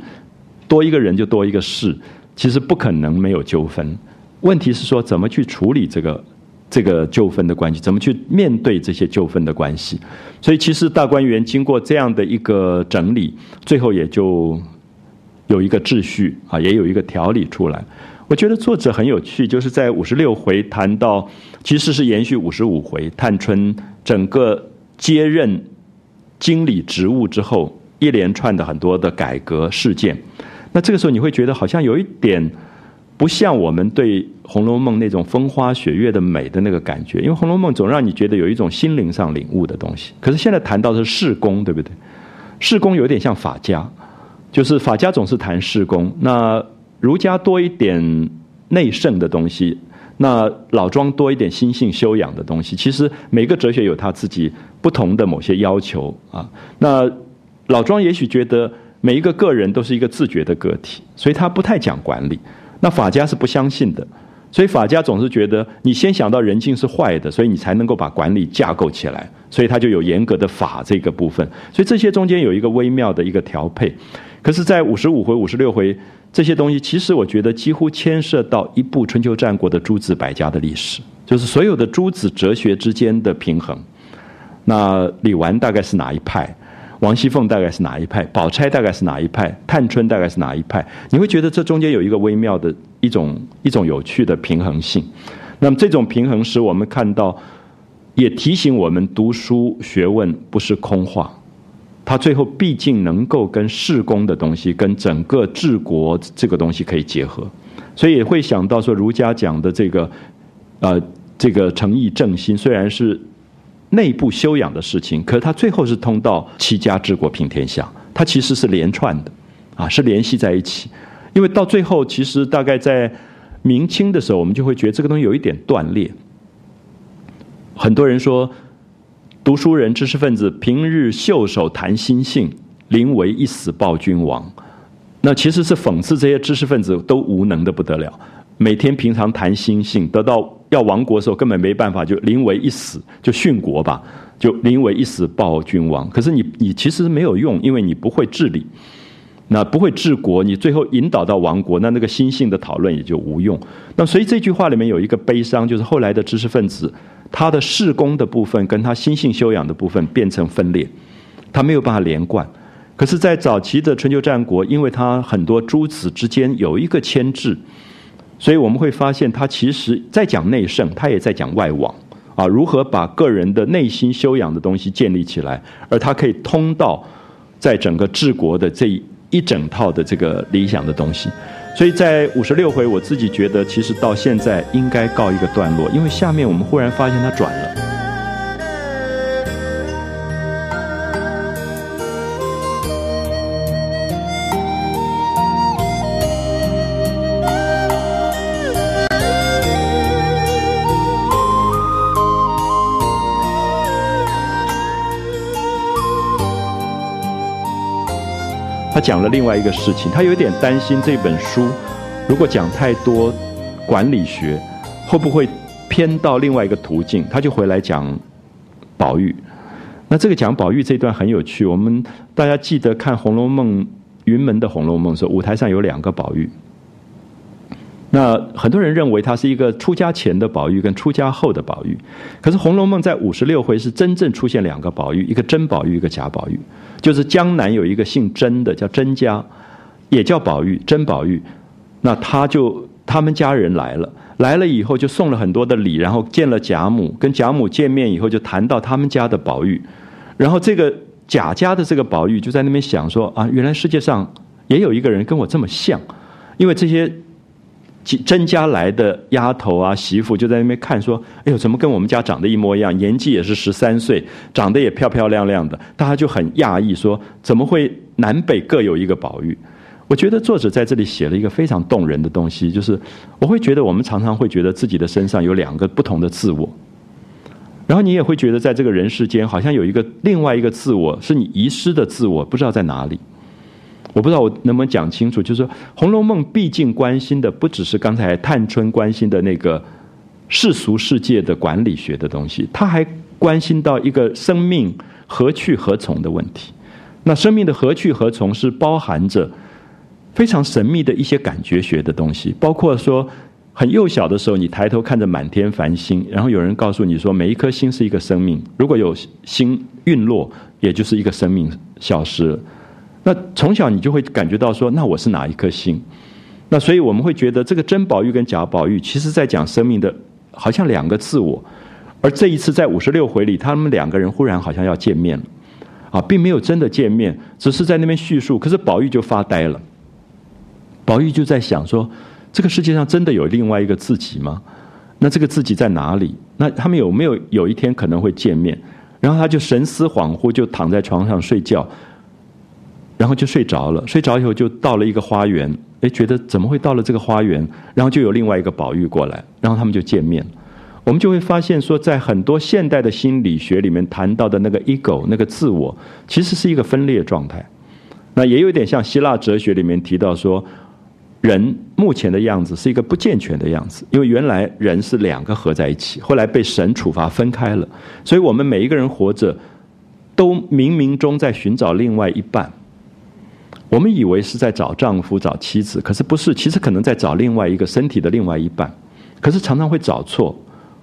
A: 多一个人就多一个事，其实不可能没有纠纷。问题是说怎么去处理这个这个纠纷的关系，怎么去面对这些纠纷的关系。所以其实大观园经过这样的一个整理，最后也就有一个秩序啊，也有一个条理出来。我觉得作者很有趣，就是在五十六回谈到，其实是延续五十五回，探春整个接任经理职务之后。一连串的很多的改革事件，那这个时候你会觉得好像有一点不像我们对《红楼梦》那种风花雪月的美的那个感觉，因为《红楼梦》总让你觉得有一种心灵上领悟的东西。可是现在谈到的是世工，对不对？世工有点像法家，就是法家总是谈世工，那儒家多一点内圣的东西，那老庄多一点心性修养的东西。其实每个哲学有他自己不同的某些要求啊，那。老庄也许觉得每一个个人都是一个自觉的个体，所以他不太讲管理。那法家是不相信的，所以法家总是觉得你先想到人性是坏的，所以你才能够把管理架构起来，所以他就有严格的法这个部分。所以这些中间有一个微妙的一个调配。可是，在五十五回、五十六回这些东西，其实我觉得几乎牵涉到一部春秋战国的诸子百家的历史，就是所有的诸子哲学之间的平衡。那李纨大概是哪一派？王熙凤大概是哪一派？宝钗大概是哪一派？探春大概是哪一派？你会觉得这中间有一个微妙的一种一种有趣的平衡性。那么这种平衡使我们看到，也提醒我们读书学问不是空话，它最后毕竟能够跟世功的东西、跟整个治国这个东西可以结合。所以也会想到说，儒家讲的这个，呃，这个诚意正心，虽然是。内部修养的事情，可是它最后是通到齐家治国平天下，它其实是连串的，啊，是联系在一起。因为到最后，其实大概在明清的时候，我们就会觉得这个东西有一点断裂。很多人说，读书人、知识分子平日袖手谈心性，临危一死报君王，那其实是讽刺这些知识分子都无能的不得了。每天平常谈心性，得到要亡国的时候根本没办法，就临危一死就殉国吧，就临危一死报君王。可是你你其实没有用，因为你不会治理，那不会治国，你最后引导到亡国，那那个心性的讨论也就无用。那所以这句话里面有一个悲伤，就是后来的知识分子，他的事功的部分跟他心性修养的部分变成分裂，他没有办法连贯。可是，在早期的春秋战国，因为他很多诸子之间有一个牵制。所以我们会发现，他其实在讲内圣，他也在讲外王啊，如何把个人的内心修养的东西建立起来，而他可以通到在整个治国的这一整套的这个理想的东西。所以在五十六回，我自己觉得，其实到现在应该告一个段落，因为下面我们忽然发现他转了。讲了另外一个事情，他有点担心这本书如果讲太多管理学，会不会偏到另外一个途径？他就回来讲宝玉。那这个讲宝玉这段很有趣，我们大家记得看《红楼梦》云门的《红楼梦》时候，舞台上有两个宝玉。那很多人认为他是一个出家前的宝玉跟出家后的宝玉，可是《红楼梦》在五十六回是真正出现两个宝玉，一个真宝玉，一个假宝玉。就是江南有一个姓甄的，叫甄家，也叫宝玉，甄宝玉。那他就他们家人来了，来了以后就送了很多的礼，然后见了贾母，跟贾母见面以后就谈到他们家的宝玉，然后这个贾家的这个宝玉就在那边想说啊，原来世界上也有一个人跟我这么像，因为这些。甄家来的丫头啊，媳妇就在那边看，说：“哎呦，怎么跟我们家长得一模一样？年纪也是十三岁，长得也漂漂亮亮的。”大家就很讶异，说：“怎么会南北各有一个宝玉？”我觉得作者在这里写了一个非常动人的东西，就是我会觉得我们常常会觉得自己的身上有两个不同的自我，然后你也会觉得在这个人世间，好像有一个另外一个自我是你遗失的自我，不知道在哪里。我不知道我能不能讲清楚，就是说《红楼梦》毕竟关心的不只是刚才探春关心的那个世俗世界的管理学的东西，他还关心到一个生命何去何从的问题。那生命的何去何从是包含着非常神秘的一些感觉学的东西，包括说很幼小的时候，你抬头看着满天繁星，然后有人告诉你说，每一颗星是一个生命，如果有星陨落，也就是一个生命消失了。那从小你就会感觉到说，那我是哪一颗星？那所以我们会觉得这个甄宝玉跟贾宝玉，其实在讲生命的，好像两个自我。而这一次在五十六回里，他们两个人忽然好像要见面了，啊，并没有真的见面，只是在那边叙述。可是宝玉就发呆了，宝玉就在想说，这个世界上真的有另外一个自己吗？那这个自己在哪里？那他们有没有有一天可能会见面？然后他就神思恍惚，就躺在床上睡觉。然后就睡着了，睡着以后就到了一个花园，哎，觉得怎么会到了这个花园？然后就有另外一个宝玉过来，然后他们就见面。我们就会发现说，在很多现代的心理学里面谈到的那个 ego 那个自我，其实是一个分裂状态。那也有点像希腊哲学里面提到说，人目前的样子是一个不健全的样子，因为原来人是两个合在一起，后来被神处罚分开了，所以我们每一个人活着，都冥冥中在寻找另外一半。我们以为是在找丈夫、找妻子，可是不是，其实可能在找另外一个身体的另外一半，可是常常会找错，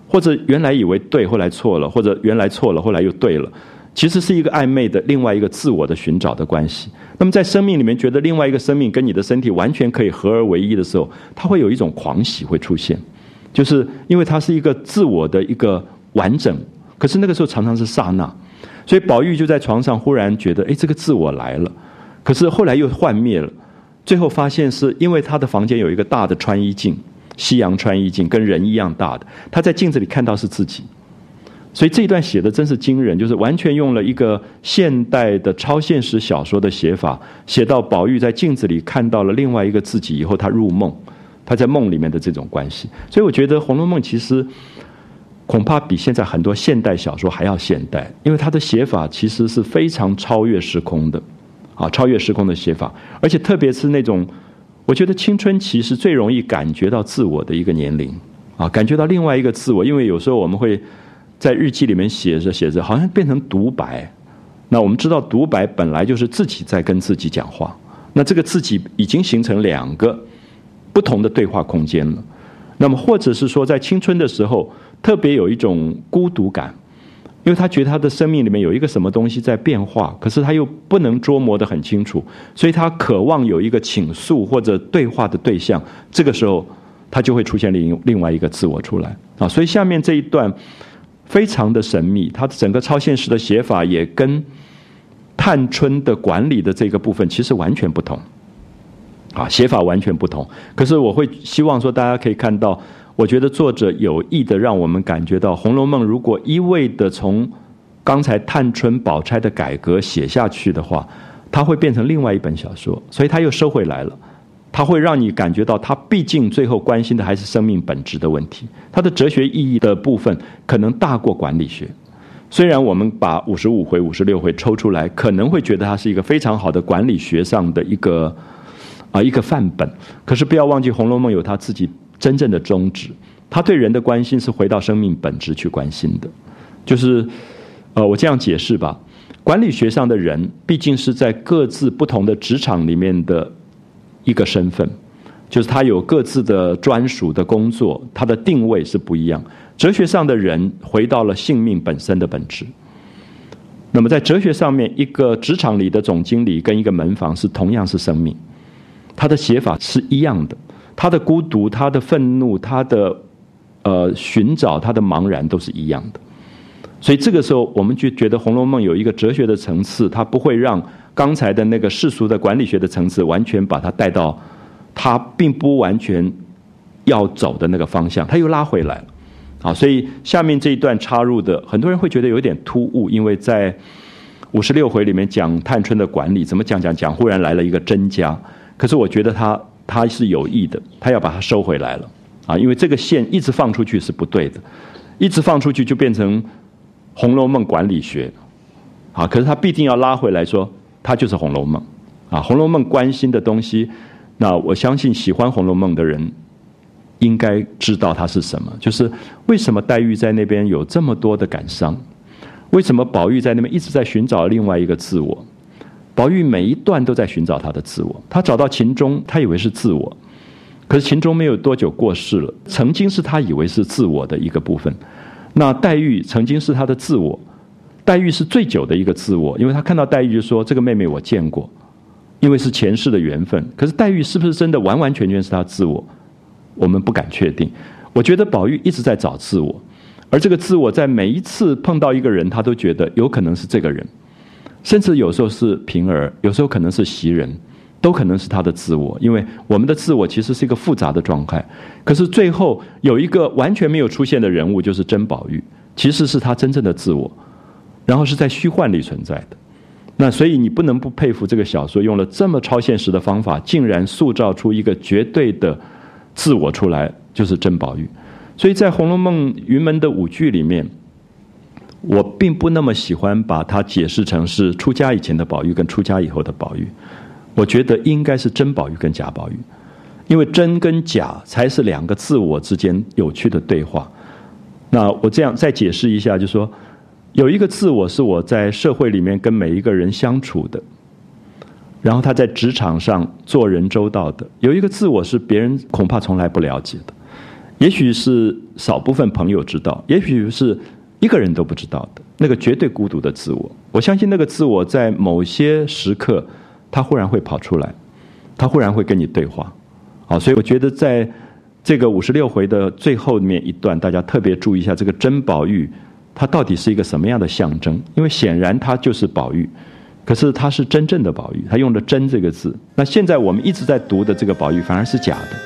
A: 或者原来以为对，后来错了，或者原来错了，后来又对了，其实是一个暧昧的另外一个自我的寻找的关系。那么在生命里面，觉得另外一个生命跟你的身体完全可以合而为一的时候，它会有一种狂喜会出现，就是因为它是一个自我的一个完整，可是那个时候常常是刹那，所以宝玉就在床上忽然觉得，哎，这个自我来了。可是后来又幻灭了，最后发现是因为他的房间有一个大的穿衣镜，西洋穿衣镜跟人一样大的，他在镜子里看到是自己，所以这一段写的真是惊人，就是完全用了一个现代的超现实小说的写法，写到宝玉在镜子里看到了另外一个自己以后，他入梦，他在梦里面的这种关系，所以我觉得《红楼梦》其实恐怕比现在很多现代小说还要现代，因为它的写法其实是非常超越时空的。啊，超越时空的写法，而且特别是那种，我觉得青春期是最容易感觉到自我的一个年龄，啊，感觉到另外一个自我，因为有时候我们会在日记里面写着写着，好像变成独白。那我们知道，独白本来就是自己在跟自己讲话，那这个自己已经形成两个不同的对话空间了。那么，或者是说，在青春的时候，特别有一种孤独感。因为他觉得他的生命里面有一个什么东西在变化，可是他又不能捉摸得很清楚，所以他渴望有一个倾诉或者对话的对象。这个时候，他就会出现另另外一个自我出来啊。所以下面这一段非常的神秘，他整个超现实的写法也跟探春的管理的这个部分其实完全不同啊，写法完全不同。可是我会希望说，大家可以看到。我觉得作者有意的让我们感觉到，《红楼梦》如果一味的从刚才探春、宝钗的改革写下去的话，它会变成另外一本小说。所以他又收回来了，它会让你感觉到，他毕竟最后关心的还是生命本质的问题。它的哲学意义的部分可能大过管理学。虽然我们把五十五回、五十六回抽出来，可能会觉得它是一个非常好的管理学上的一个啊一个范本，可是不要忘记，《红楼梦》有他自己。真正的宗旨，他对人的关心是回到生命本质去关心的，就是，呃，我这样解释吧，管理学上的人毕竟是在各自不同的职场里面的一个身份，就是他有各自的专属的工作，他的定位是不一样。哲学上的人回到了性命本身的本质，那么在哲学上面，一个职场里的总经理跟一个门房是同样是生命，他的写法是一样的。他的孤独、他的愤怒、他的呃寻找、他的茫然都是一样的。所以这个时候，我们就觉得《红楼梦》有一个哲学的层次，它不会让刚才的那个世俗的管理学的层次完全把它带到它并不完全要走的那个方向，它又拉回来了。啊，所以下面这一段插入的，很多人会觉得有点突兀，因为在五十六回里面讲探春的管理，怎么讲讲讲，忽然来了一个甄家，可是我觉得他他是有意的，他要把它收回来了。啊，因为这个线一直放出去是不对的，一直放出去就变成。《红楼梦》管理学，啊，可是他必定要拉回来说，它就是《红楼梦》，啊，《红楼梦》关心的东西，那我相信喜欢《红楼梦》的人，应该知道它是什么。就是为什么黛玉在那边有这么多的感伤？为什么宝玉在那边一直在寻找另外一个自我？宝玉每一段都在寻找他的自我。他找到秦钟，他以为是自我，可是秦钟没有多久过世了，曾经是他以为是自我的一个部分。那黛玉曾经是他的自我，黛玉是最久的一个自我，因为他看到黛玉就说：“这个妹妹我见过，因为是前世的缘分。”可是黛玉是不是真的完完全全是他自我？我们不敢确定。我觉得宝玉一直在找自我，而这个自我在每一次碰到一个人，他都觉得有可能是这个人，甚至有时候是平儿，有时候可能是袭人。都可能是他的自我，因为我们的自我其实是一个复杂的状态。可是最后有一个完全没有出现的人物，就是甄宝玉，其实是他真正的自我，然后是在虚幻里存在的。那所以你不能不佩服这个小说用了这么超现实的方法，竟然塑造出一个绝对的自我出来，就是甄宝玉。所以在《红楼梦》云门的五句里面，我并不那么喜欢把它解释成是出家以前的宝玉跟出家以后的宝玉。我觉得应该是真宝玉跟假宝玉，因为真跟假才是两个自我之间有趣的对话。那我这样再解释一下，就说有一个自我是我在社会里面跟每一个人相处的，然后他在职场上做人周到的；有一个自我是别人恐怕从来不了解的，也许是少部分朋友知道，也许是一个人都不知道的那个绝对孤独的自我。我相信那个自我在某些时刻。他忽然会跑出来，他忽然会跟你对话，好，所以我觉得在这个五十六回的最后面一段，大家特别注意一下这个甄宝玉，他到底是一个什么样的象征？因为显然他就是宝玉，可是他是真正的宝玉，他用了“真”这个字。那现在我们一直在读的这个宝玉反而是假的，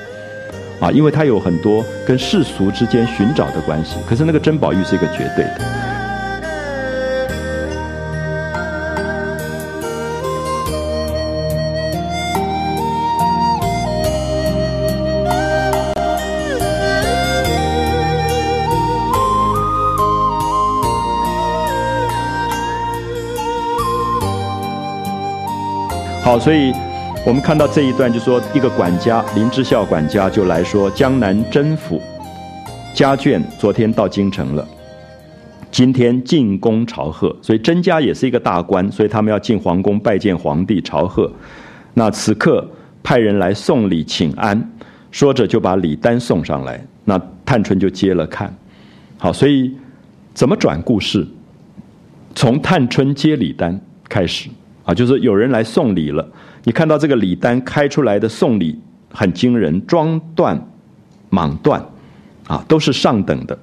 A: 啊，因为他有很多跟世俗之间寻找的关系，可是那个珍宝玉是一个绝对的。好，所以我们看到这一段，就说一个管家林之孝管家就来说，江南甄府家眷昨天到京城了，今天进宫朝贺，所以甄家也是一个大官，所以他们要进皇宫拜见皇帝朝贺。那此刻派人来送礼请安，说着就把礼单送上来，那探春就接了看。好，所以怎么转故事？从探春接礼单开始。啊，就是有人来送礼了，你看到这个礼单开出来的送礼很惊人，装缎、蟒缎，啊，都是上等的，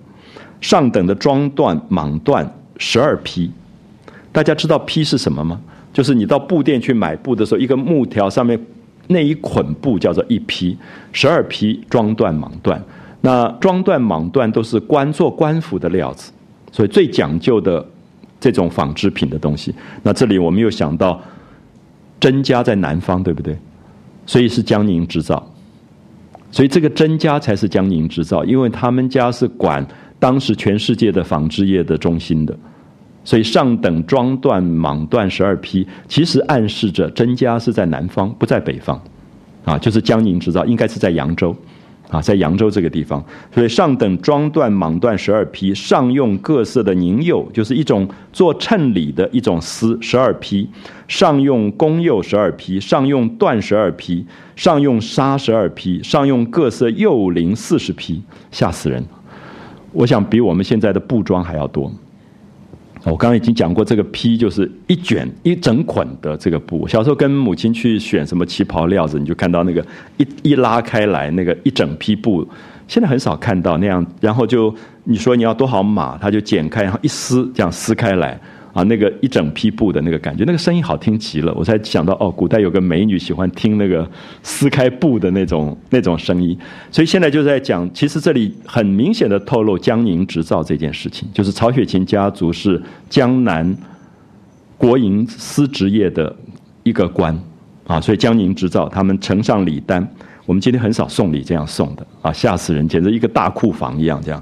A: 上等的装缎、蟒缎十二匹。大家知道匹是什么吗？就是你到布店去买布的时候，一个木条上面那一捆布叫做一匹，十二匹装缎、蟒缎。那装缎、蟒缎都是官做官服的料子，所以最讲究的。这种纺织品的东西，那这里我们又想到，甄家在南方，对不对？所以是江宁织造，所以这个甄家才是江宁织造，因为他们家是管当时全世界的纺织业的中心的，所以上等装缎、蟒缎十二批，其实暗示着甄家是在南方，不在北方，啊，就是江宁织造应该是在扬州。啊，在扬州这个地方，所以上等装缎、蟒缎十二匹，上用各色的宁釉，就是一种做衬里的一种丝十二匹，上用宫釉十二匹，上用缎十二匹，上用纱十二匹，上用各色釉灵四十匹，吓死人！我想比我们现在的布庄还要多。我刚刚已经讲过，这个披就是一卷一整捆的这个布。小时候跟母亲去选什么旗袍料子，你就看到那个一一拉开来，那个一整批布。现在很少看到那样，然后就你说你要多少码，他就剪开，然后一撕，这样撕开来。啊，那个一整批布的那个感觉，那个声音好听极了，我才想到哦，古代有个美女喜欢听那个撕开布的那种那种声音，所以现在就在讲，其实这里很明显的透露江宁织造这件事情，就是曹雪芹家族是江南国营丝织业的一个官啊，所以江宁织造他们呈上礼单，我们今天很少送礼这样送的啊，吓死人，简直一个大库房一样这样。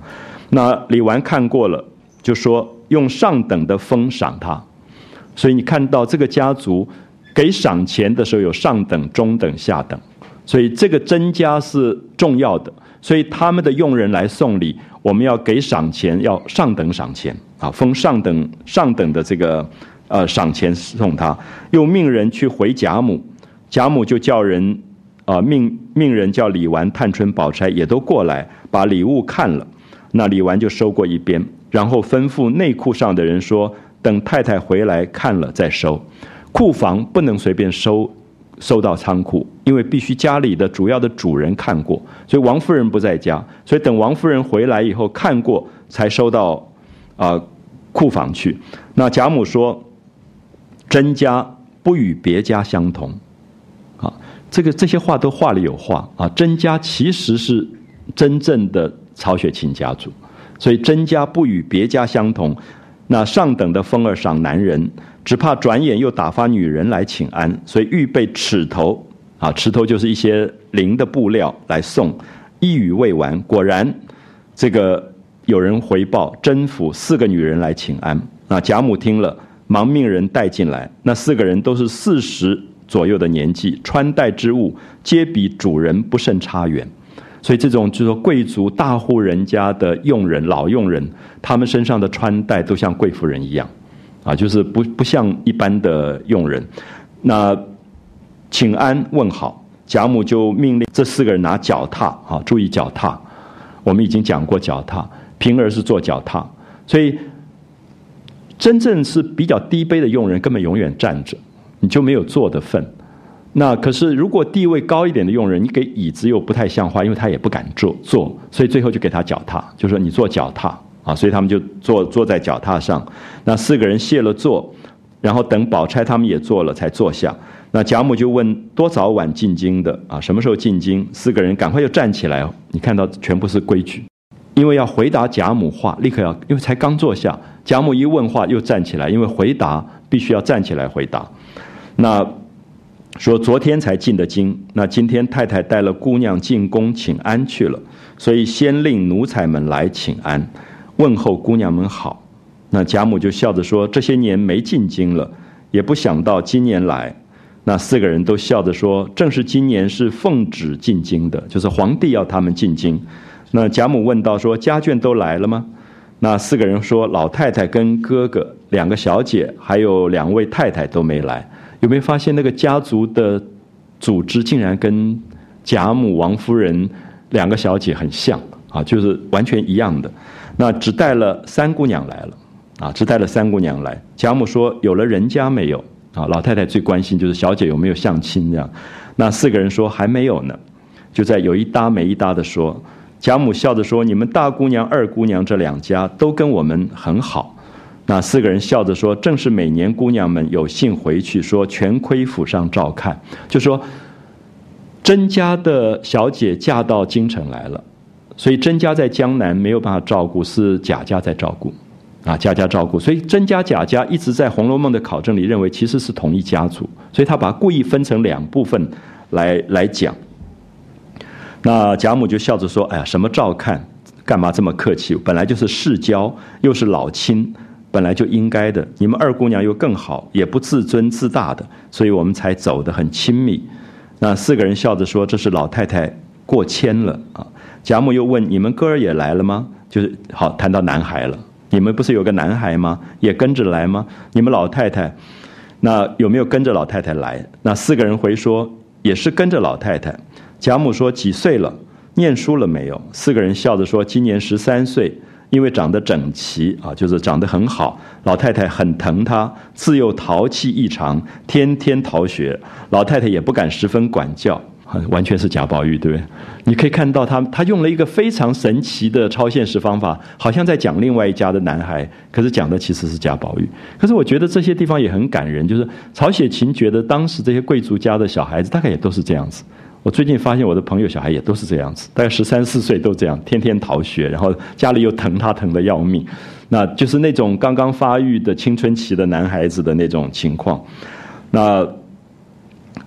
A: 那李纨看过了，就说。用上等的封赏他，所以你看到这个家族给赏钱的时候有上等、中等、下等，所以这个甄家是重要的，所以他们的佣人来送礼，我们要给赏钱，要上等赏钱。啊，封上等上等的这个呃赏钱送他，又命人去回贾母，贾母就叫人啊命命人叫李纨、探春、宝钗也都过来把礼物看了，那李纨就收过一边。然后吩咐内库上的人说：“等太太回来看了再收，库房不能随便收，收到仓库，因为必须家里的主要的主人看过。所以王夫人不在家，所以等王夫人回来以后看过，才收到啊库房去。那贾母说：‘甄家不与别家相同。’啊，这个这些话都话里有话啊。甄家其实是真正的曹雪芹家族。”所以甄家不与别家相同，那上等的封儿赏男人，只怕转眼又打发女人来请安，所以预备尺头啊，尺头就是一些绫的布料来送。一语未完，果然这个有人回报甄府四个女人来请安。那贾母听了，忙命人带进来。那四个人都是四十左右的年纪，穿戴之物皆比主人不甚差远。所以这种就是说，贵族大户人家的佣人、老佣人，他们身上的穿戴都像贵妇人一样，啊，就是不不像一般的佣人。那请安问好，贾母就命令这四个人拿脚踏，啊，注意脚踏。我们已经讲过脚踏，平儿是做脚踏，所以真正是比较低卑的佣人，根本永远站着，你就没有坐的份。那可是，如果地位高一点的佣人，你给椅子又不太像话，因为他也不敢坐坐，所以最后就给他脚踏，就说你坐脚踏啊，所以他们就坐坐在脚踏上。那四个人谢了座，然后等宝钗他们也坐了才坐下。那贾母就问多早晚进京的啊？什么时候进京？四个人赶快就站起来，你看到全部是规矩，因为要回答贾母话，立刻要，因为才刚坐下，贾母一问话又站起来，因为回答必须要站起来回答。那。说昨天才进的京，那今天太太带了姑娘进宫请安去了，所以先令奴才们来请安，问候姑娘们好。那贾母就笑着说：这些年没进京了，也不想到今年来。那四个人都笑着说：正是今年是奉旨进京的，就是皇帝要他们进京。那贾母问道：说家眷都来了吗？那四个人说：老太太跟哥哥两个小姐，还有两位太太都没来。有没有发现那个家族的组织竟然跟贾母、王夫人两个小姐很像啊？就是完全一样的。那只带了三姑娘来了啊，只带了三姑娘来。贾母说：“有了人家没有？”啊，老太太最关心就是小姐有没有相亲这样。那四个人说还没有呢，就在有一搭没一搭的说。贾母笑着说：“你们大姑娘、二姑娘这两家都跟我们很好。”那四个人笑着说：“正是每年姑娘们有幸回去，说全亏府上照看，就说甄家的小姐嫁到京城来了，所以甄家在江南没有办法照顾，是贾家在照顾，啊，贾家照顾，所以甄家、贾家一直在《红楼梦》的考证里认为其实是同一家族，所以他把故意分成两部分来来讲。那贾母就笑着说：‘哎呀，什么照看？干嘛这么客气？本来就是世交，又是老亲。’”本来就应该的，你们二姑娘又更好，也不自尊自大的，所以我们才走得很亲密。那四个人笑着说：“这是老太太过谦了啊。”贾母又问：“你们哥儿也来了吗？”就是好谈到男孩了，你们不是有个男孩吗？也跟着来吗？你们老太太，那有没有跟着老太太来？那四个人回说：“也是跟着老太太。”贾母说：“几岁了？念书了没有？”四个人笑着说：“今年十三岁。”因为长得整齐啊，就是长得很好。老太太很疼他，自幼淘气异常，天天逃学。老太太也不敢十分管教，完全是贾宝玉，对不对？你可以看到他，他用了一个非常神奇的超现实方法，好像在讲另外一家的男孩，可是讲的其实是贾宝玉。可是我觉得这些地方也很感人，就是曹雪芹觉得当时这些贵族家的小孩子大概也都是这样子。我最近发现我的朋友小孩也都是这样子，大概十三四岁都这样，天天逃学，然后家里又疼他疼的要命，那就是那种刚刚发育的青春期的男孩子的那种情况。那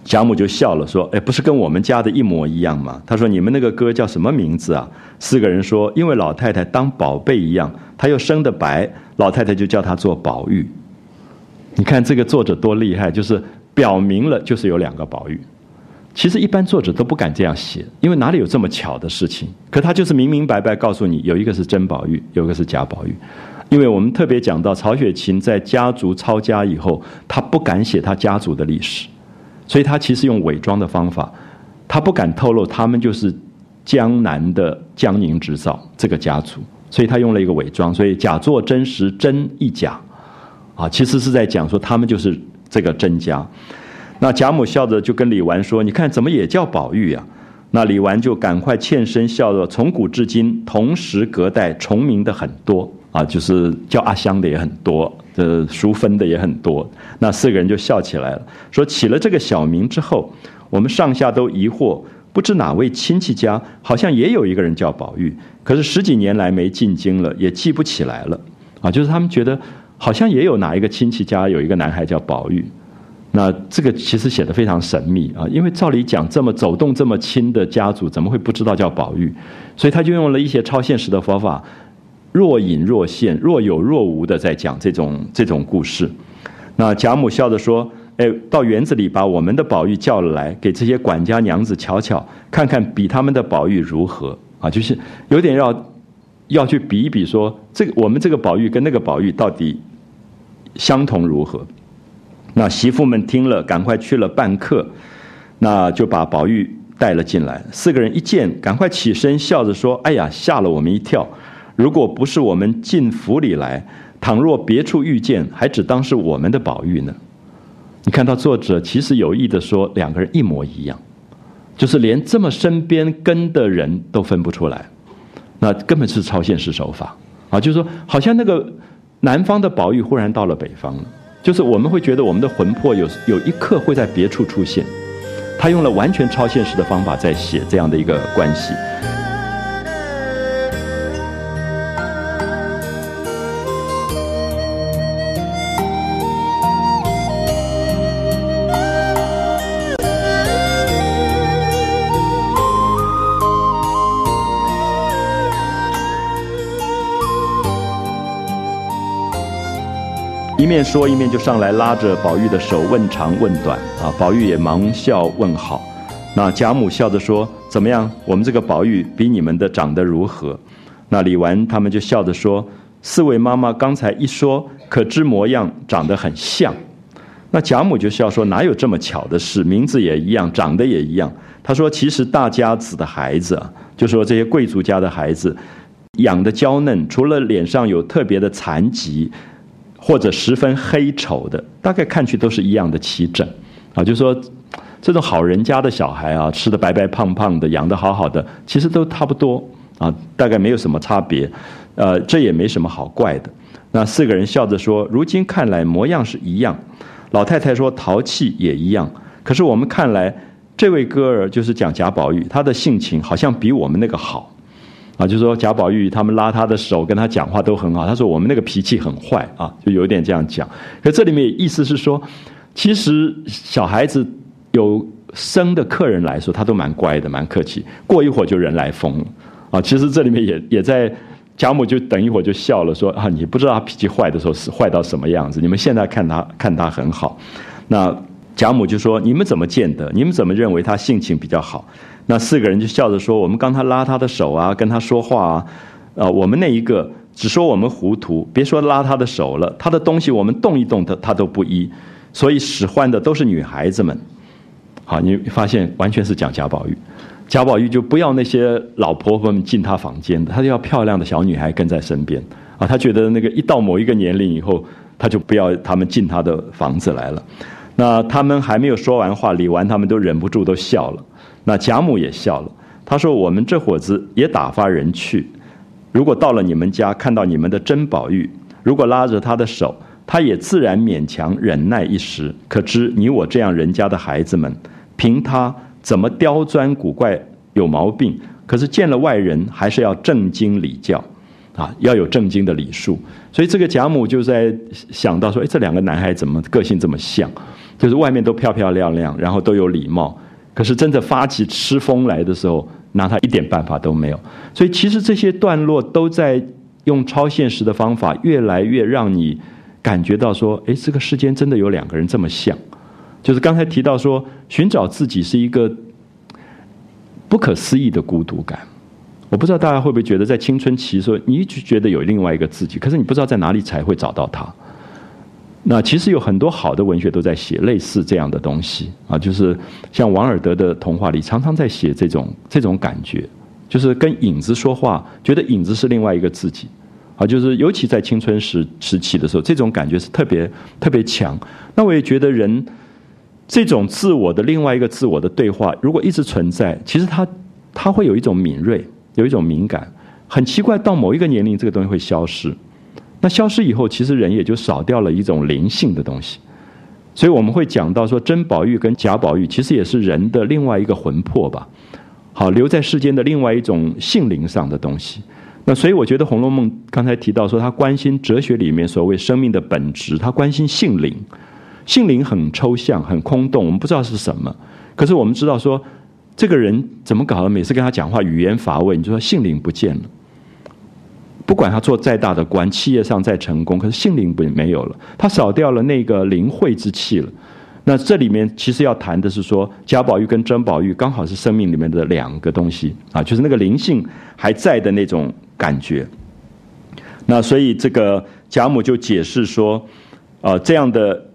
A: 贾母就笑了，说：“哎，不是跟我们家的一模一样吗？”他说：“你们那个哥叫什么名字啊？”四个人说：“因为老太太当宝贝一样，他又生的白，老太太就叫他做宝玉。”你看这个作者多厉害，就是表明了就是有两个宝玉。其实一般作者都不敢这样写，因为哪里有这么巧的事情？可他就是明明白白告诉你，有一个是真宝玉，有一个是假宝玉。因为我们特别讲到曹雪芹在家族抄家以后，他不敢写他家族的历史，所以他其实用伪装的方法，他不敢透露他们就是江南的江宁织造这个家族，所以他用了一个伪装，所以假作真实，真亦假，啊，其实是在讲说他们就是这个真家。那贾母笑着就跟李纨说：“你看怎么也叫宝玉呀？”那李纨就赶快欠身笑着：“从古至今，同时隔代重名的很多啊，就是叫阿香的也很多，这淑芬的也很多。”那四个人就笑起来了，说：“起了这个小名之后，我们上下都疑惑，不知哪位亲戚家好像也有一个人叫宝玉，可是十几年来没进京了，也记不起来了。啊，就是他们觉得好像也有哪一个亲戚家有一个男孩叫宝玉。”那这个其实写的非常神秘啊，因为照理讲，这么走动这么亲的家族，怎么会不知道叫宝玉？所以他就用了一些超现实的方法，若隐若现、若有若无的在讲这种这种故事。那贾母笑着说：“哎，到园子里把我们的宝玉叫来，给这些管家娘子瞧瞧，看看比他们的宝玉如何啊？就是有点要要去比一比，说这个我们这个宝玉跟那个宝玉到底相同如何？”那媳妇们听了，赶快去了办客，那就把宝玉带了进来。四个人一见，赶快起身，笑着说：“哎呀，吓了我们一跳！如果不是我们进府里来，倘若别处遇见，还只当是我们的宝玉呢。”你看到作者其实有意的说，两个人一模一样，就是连这么身边跟的人都分不出来，那根本是超现实手法啊！就是说，好像那个南方的宝玉忽然到了北方了。就是我们会觉得我们的魂魄有有一刻会在别处出现，他用了完全超现实的方法在写这样的一个关系。面说一面就上来拉着宝玉的手问长问短啊，宝玉也忙笑问好。那贾母笑着说：“怎么样？我们这个宝玉比你们的长得如何？”那李纨他们就笑着说：“四位妈妈刚才一说，可知模样长得很像。”那贾母就笑说：“哪有这么巧的事？名字也一样，长得也一样。”他说：“其实大家子的孩子，就说这些贵族家的孩子，养的娇嫩，除了脸上有特别的残疾。”或者十分黑丑的，大概看去都是一样的齐整，啊，就说这种好人家的小孩啊，吃的白白胖胖的，养的好好的，其实都差不多啊，大概没有什么差别，呃，这也没什么好怪的。那四个人笑着说：“如今看来模样是一样。”老太太说：“淘气也一样。”可是我们看来，这位哥儿就是讲贾宝玉，他的性情好像比我们那个好。啊，就说贾宝玉他们拉他的手，跟他讲话都很好。他说我们那个脾气很坏啊，就有点这样讲。可这里面意思是说，其实小孩子有生的客人来说，他都蛮乖的，蛮客气。过一会儿就人来疯了啊。其实这里面也也在贾母就等一会儿就笑了，说啊，你不知道他脾气坏的时候是坏到什么样子。你们现在看他看他很好，那贾母就说你们怎么见得？你们怎么认为他性情比较好？那四个人就笑着说：“我们刚才拉他的手啊，跟他说话啊，啊，我们那一个只说我们糊涂，别说拉他的手了，他的东西我们动一动，他他都不依，所以使唤的都是女孩子们。好，你发现完全是讲贾宝玉，贾宝玉就不要那些老婆婆们进他房间的，他就要漂亮的小女孩跟在身边啊。他觉得那个一到某一个年龄以后，他就不要他们进他的房子来了。那他们还没有说完话，李纨他们都忍不住都笑了。那贾母也笑了，他说：“我们这伙子也打发人去，如果到了你们家，看到你们的珍宝玉，如果拉着他的手，他也自然勉强忍耐一时。可知你我这样人家的孩子们，凭他。”怎么刁钻古怪有毛病？可是见了外人还是要正经礼教，啊，要有正经的礼数。所以这个贾母就在想到说：，哎，这两个男孩怎么个性这么像？就是外面都漂漂亮亮，然后都有礼貌，可是真的发起吃风来的时候，拿他一点办法都没有。所以其实这些段落都在用超现实的方法，越来越让你感觉到说：，哎，这个世间真的有两个人这么像。就是刚才提到说，寻找自己是一个不可思议的孤独感。我不知道大家会不会觉得，在青春期时候，你一直觉得有另外一个自己，可是你不知道在哪里才会找到他。那其实有很多好的文学都在写类似这样的东西啊，就是像王尔德的童话里，常常在写这种这种感觉，就是跟影子说话，觉得影子是另外一个自己啊，就是尤其在青春时时期的时候，这种感觉是特别特别强。那我也觉得人。这种自我的另外一个自我的对话，如果一直存在，其实他他会有一种敏锐，有一种敏感。很奇怪，到某一个年龄，这个东西会消失。那消失以后，其实人也就少掉了一种灵性的东西。所以我们会讲到说，真宝玉跟贾宝玉其实也是人的另外一个魂魄吧。好，留在世间的另外一种性灵上的东西。那所以我觉得《红楼梦》刚才提到说，他关心哲学里面所谓生命的本质，他关心性灵。性灵很抽象，很空洞，我们不知道是什么。可是我们知道说，这个人怎么搞的？每次跟他讲话，语言乏味，你就说性灵不见了。不管他做再大的官，企业上再成功，可是性灵不没有了，他少掉了那个灵慧之气了。那这里面其实要谈的是说，贾宝玉跟甄宝玉刚好是生命里面的两个东西啊，就是那个灵性还在的那种感觉。那所以这个贾母就解释说，呃，这样的。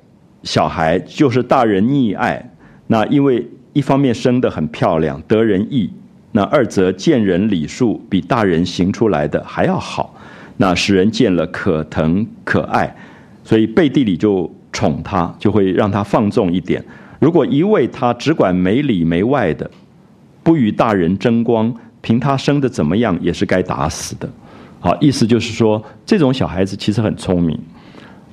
A: 小孩就是大人溺爱，那因为一方面生得很漂亮，得人意；那二则见人礼数比大人行出来的还要好，那使人见了可疼可爱，所以背地里就宠他，就会让他放纵一点。如果一味他只管没里没外的，不与大人争光，凭他生的怎么样也是该打死的。好，意思就是说，这种小孩子其实很聪明。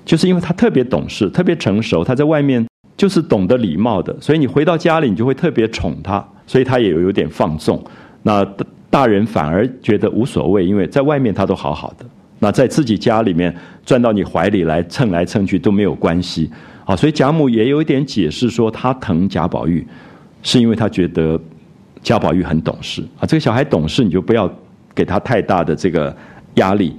A: 就是因为他特别懂事，特别成熟，他在外面就是懂得礼貌的，所以你回到家里，你就会特别宠他，所以他也有点放纵。那大人反而觉得无所谓，因为在外面他都好好的，那在自己家里面钻到你怀里来蹭来蹭去都没有关系。好，所以贾母也有一点解释说，他疼贾宝玉，是因为他觉得贾宝玉很懂事啊。这个小孩懂事，你就不要给他太大的这个压力。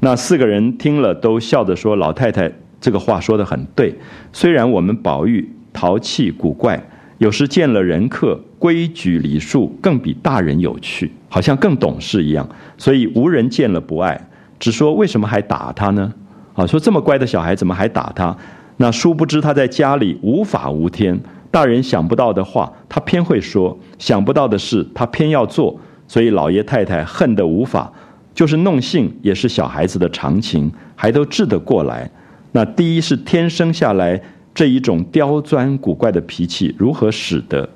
A: 那四个人听了都笑着说：“老太太这个话说的很对。虽然我们宝玉淘气古怪，有时见了人客，规矩礼数更比大人有趣，好像更懂事一样。所以无人见了不爱，只说为什么还打他呢？啊，说这么乖的小孩怎么还打他？那殊不知他在家里无法无天，大人想不到的话他偏会说，想不到的事他偏要做，所以老爷太太恨得无法。”就是弄性也是小孩子的常情，还都治得过来。那第一是天生下来这一种刁钻古怪的脾气如何使得？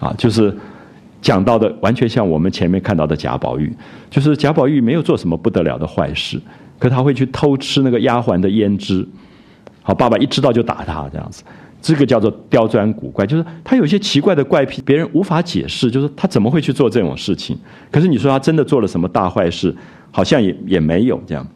A: 啊，就是讲到的完全像我们前面看到的贾宝玉，就是贾宝玉没有做什么不得了的坏事，可他会去偷吃那个丫鬟的胭脂，好，爸爸一知道就打他这样子。这个叫做刁钻古怪，就是他有一些奇怪的怪癖，别人无法解释，就是他怎么会去做这种事情？可是你说他真的做了什么大坏事，好像也也没有这样。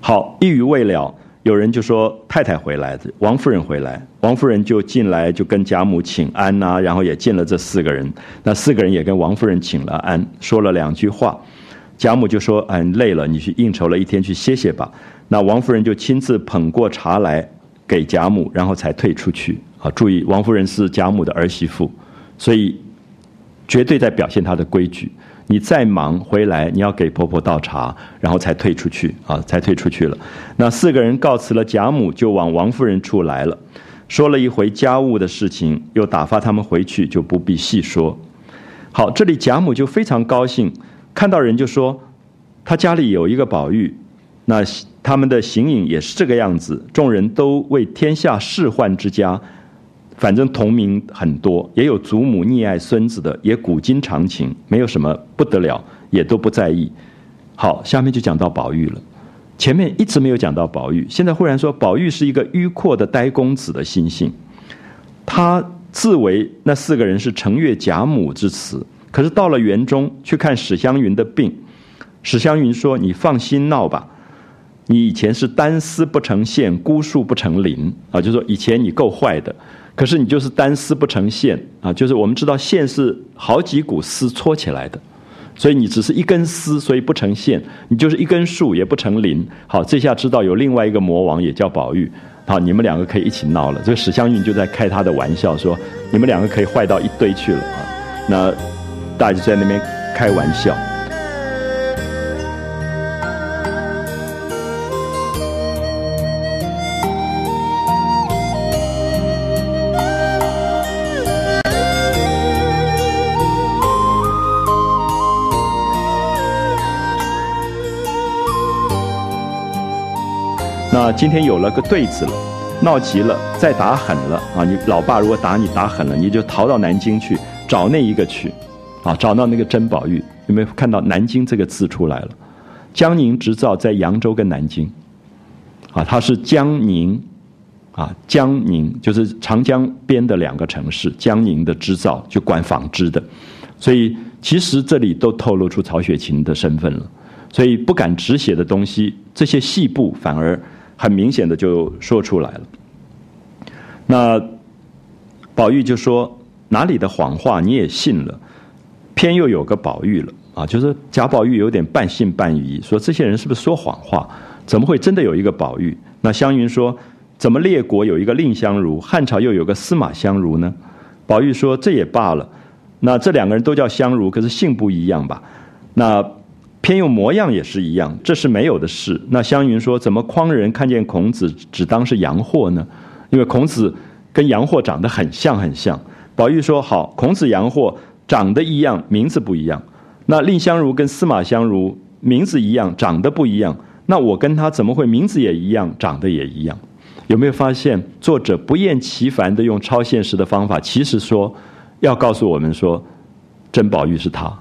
A: 好，一语未了，有人就说太太回来，王夫人回来，王夫人就进来就跟贾母请安呐，然后也见了这四个人，那四个人也跟王夫人请了安，说了两句话，贾母就说：“嗯，累了，你去应酬了一天，去歇歇吧。”那王夫人就亲自捧过茶来。给贾母，然后才退出去。啊，注意，王夫人是贾母的儿媳妇，所以绝对在表现她的规矩。你再忙回来，你要给婆婆倒茶，然后才退出去。啊，才退出去了。那四个人告辞了贾母，就往王夫人处来了，说了一回家务的事情，又打发他们回去，就不必细说。好，这里贾母就非常高兴，看到人就说，他家里有一个宝玉，那他们的形影也是这个样子，众人都为天下世宦之家，反正同名很多，也有祖母溺爱孙子的，也古今常情，没有什么不得了，也都不在意。好，下面就讲到宝玉了，前面一直没有讲到宝玉，现在忽然说宝玉是一个迂阔的呆公子的心性，他。自为那四个人是承岳贾母之词，可是到了园中去看史湘云的病，史湘云说：“你放心闹吧，你以前是单丝不成线，孤树不成林啊，就是说以前你够坏的，可是你就是单丝不成线啊，就是我们知道线是好几股丝搓起来的，所以你只是一根丝，所以不成线，你就是一根树也不成林。好，这下知道有另外一个魔王也叫宝玉。”好，你们两个可以一起闹了。这个史湘云就在开他的玩笑，说你们两个可以坏到一堆去了啊。那大家就在那边开玩笑。啊今天有了个对子了，闹急了，再打狠了啊！你老爸如果打你打狠了，你就逃到南京去找那一个去，啊，找到那个珍宝玉。有没有看到“南京”这个字出来了？江宁织造在扬州跟南京，啊，它是江宁，啊，江宁就是长江边的两个城市，江宁的织造就管纺织的，所以其实这里都透露出曹雪芹的身份了。所以不敢直写的东西，这些细部反而。很明显的就说出来了。那宝玉就说：“哪里的谎话你也信了？偏又有个宝玉了啊！就是贾宝玉有点半信半疑，说这些人是不是说谎话？怎么会真的有一个宝玉？”那湘云说：“怎么列国有一个蔺相如，汉朝又有个司马相如呢？”宝玉说：“这也罢了。那这两个人都叫相如，可是姓不一样吧？那。”偏用模样也是一样，这是没有的事。那湘云说：“怎么匡人看见孔子只当是洋货呢？因为孔子跟洋货长得很像很像。”宝玉说：“好，孔子洋货长得一样，名字不一样。那蔺相如跟司马相如名字一样，长得不一样。那我跟他怎么会名字也一样，长得也一样？有没有发现作者不厌其烦的用超现实的方法，其实说要告诉我们说，甄宝玉是他。”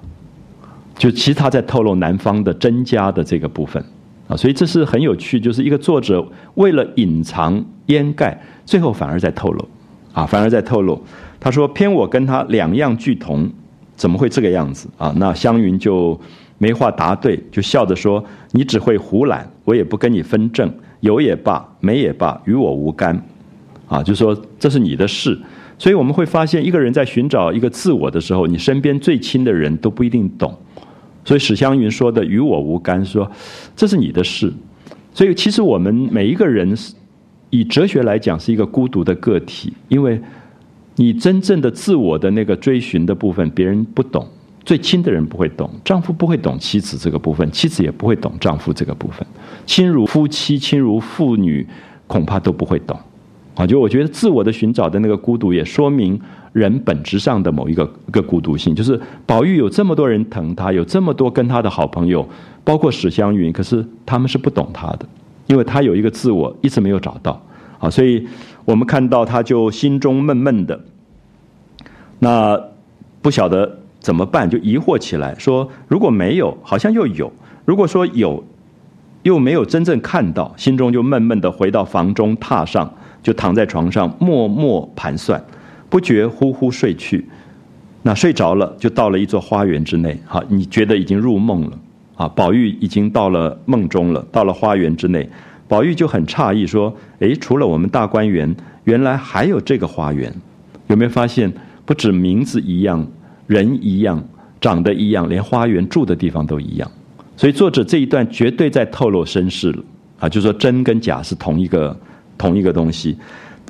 A: 就其他在透露男方的甄家的这个部分啊，所以这是很有趣，就是一个作者为了隐藏掩盖，最后反而在透露啊，反而在透露。他说：“偏我跟他两样俱同，怎么会这个样子啊？”那湘云就没话答对，就笑着说：“你只会胡懒，我也不跟你分正，有也罢，没也罢，与我无干。”啊，就说这是你的事。所以我们会发现，一个人在寻找一个自我的时候，你身边最亲的人都不一定懂。所以史湘云说的“与我无干”，说这是你的事。所以其实我们每一个人，以哲学来讲是一个孤独的个体，因为你真正的自我的那个追寻的部分，别人不懂，最亲的人不会懂，丈夫不会懂妻子这个部分，妻子也不会懂丈夫这个部分，亲如夫妻、亲如父女，恐怕都不会懂。啊，就我觉得自我的寻找的那个孤独，也说明。人本质上的某一个个孤独性，就是宝玉有这么多人疼他，有这么多跟他的好朋友，包括史湘云，可是他们是不懂他的，因为他有一个自我一直没有找到，啊，所以我们看到他就心中闷闷的，那不晓得怎么办，就疑惑起来，说如果没有，好像又有；如果说有，又没有真正看到，心中就闷闷的回到房中榻上，就躺在床上默默盘算。不觉呼呼睡去，那睡着了，就到了一座花园之内。哈，你觉得已经入梦了啊？宝玉已经到了梦中了，到了花园之内，宝玉就很诧异说：“诶，除了我们大观园，原来还有这个花园。有没有发现？不止名字一样，人一样，长得一样，连花园住的地方都一样。所以作者这一段绝对在透露身世了啊！就说真跟假是同一个同一个东西。”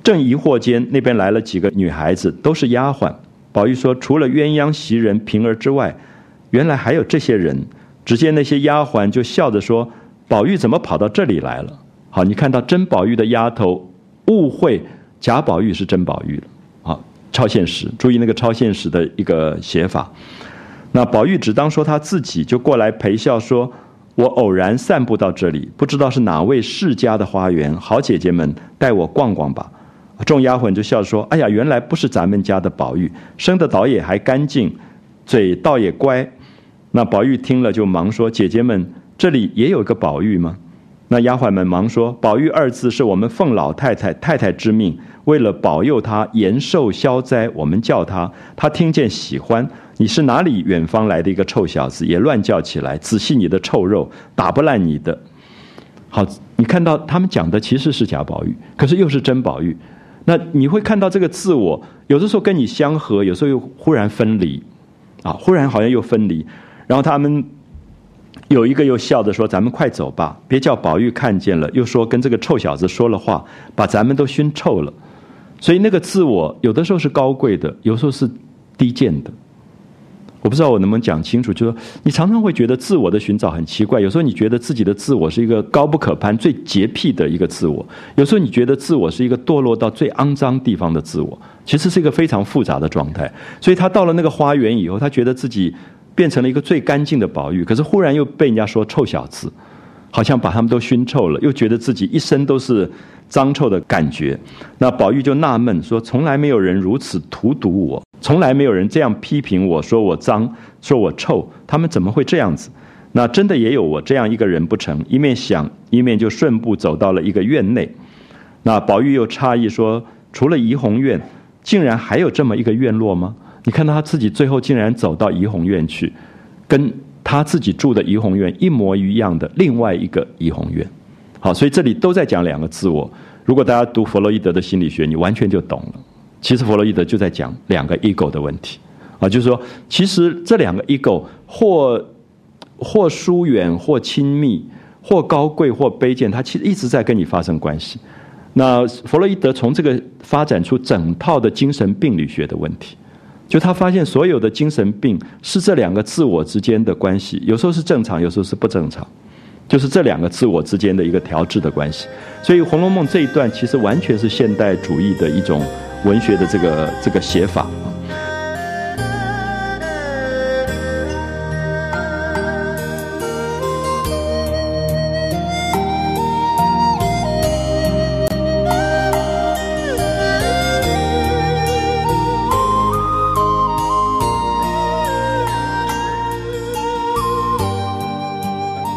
A: 正疑惑间，那边来了几个女孩子，都是丫鬟。宝玉说：“除了鸳鸯袭人、平儿之外，原来还有这些人。”只见那些丫鬟就笑着说：“宝玉怎么跑到这里来了？”好，你看到甄宝玉的丫头误会贾宝玉是甄宝玉了。好，超现实，注意那个超现实的一个写法。那宝玉只当说他自己，就过来陪笑说：“我偶然散步到这里，不知道是哪位世家的花园，好姐姐们带我逛逛吧。”众丫鬟就笑说：“哎呀，原来不是咱们家的宝玉，生的倒也还干净，嘴倒也乖。”那宝玉听了就忙说：“姐姐们，这里也有个宝玉吗？”那丫鬟们忙说：“宝玉二字是我们奉老太太太太之命，为了保佑他延寿消灾，我们叫他。他听见喜欢。你是哪里远方来的一个臭小子，也乱叫起来？仔细你的臭肉，打不烂你的。”好，你看到他们讲的其实是贾宝玉，可是又是真宝玉。那你会看到这个自我，有的时候跟你相合，有时候又忽然分离，啊，忽然好像又分离。然后他们有一个又笑着说：“咱们快走吧，别叫宝玉看见了。”又说跟这个臭小子说了话，把咱们都熏臭了。所以那个自我有的时候是高贵的，有时候是低贱的。我不知道我能不能讲清楚，就是说你常常会觉得自我的寻找很奇怪。有时候你觉得自己的自我是一个高不可攀、最洁癖的一个自我；有时候你觉得自我是一个堕落到最肮脏地方的自我。其实是一个非常复杂的状态。所以他到了那个花园以后，他觉得自己变成了一个最干净的宝玉，可是忽然又被人家说臭小子，好像把他们都熏臭了，又觉得自己一身都是脏臭的感觉。那宝玉就纳闷说：“从来没有人如此荼毒我。”从来没有人这样批评我说我脏，说我臭，他们怎么会这样子？那真的也有我这样一个人不成？一面想，一面就顺步走到了一个院内。那宝玉又诧异说：“除了怡红院，竟然还有这么一个院落吗？”你看他自己最后竟然走到怡红院去，跟他自己住的怡红院一模一样的另外一个怡红院。好，所以这里都在讲两个自我。如果大家读弗洛伊德的心理学，你完全就懂了。其实弗洛伊德就在讲两个 ego 的问题，啊，就是说，其实这两个 ego 或或疏远，或亲密，或高贵，或卑贱，它其实一直在跟你发生关系。那弗洛伊德从这个发展出整套的精神病理学的问题，就他发现所有的精神病是这两个自我之间的关系，有时候是正常，有时候是不正常，就是这两个自我之间的一个调制的关系。所以《红楼梦》这一段其实完全是现代主义的一种。文学的这个这个写法，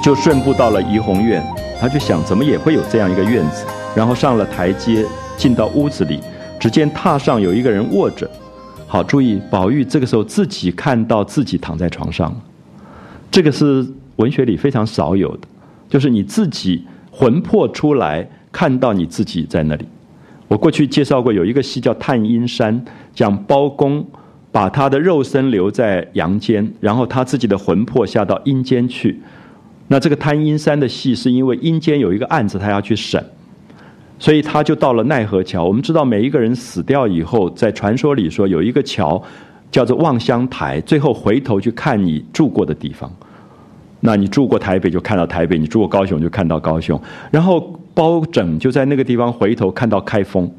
A: 就顺步到了怡红院，他就想怎么也会有这样一个院子，然后上了台阶，进到屋子里。只见榻上有一个人卧着，好注意，宝玉这个时候自己看到自己躺在床上，这个是文学里非常少有的，就是你自己魂魄出来看到你自己在那里。我过去介绍过有一个戏叫《探阴山》，讲包公把他的肉身留在阳间，然后他自己的魂魄下到阴间去。那这个贪阴山的戏是因为阴间有一个案子，他要去审。所以他就到了奈何桥。我们知道，每一个人死掉以后，在传说里说有一个桥，叫做望乡台。最后回头去看你住过的地方，那你住过台北就看到台北，你住过高雄就看到高雄。然后包拯就在那个地方回头看到开封，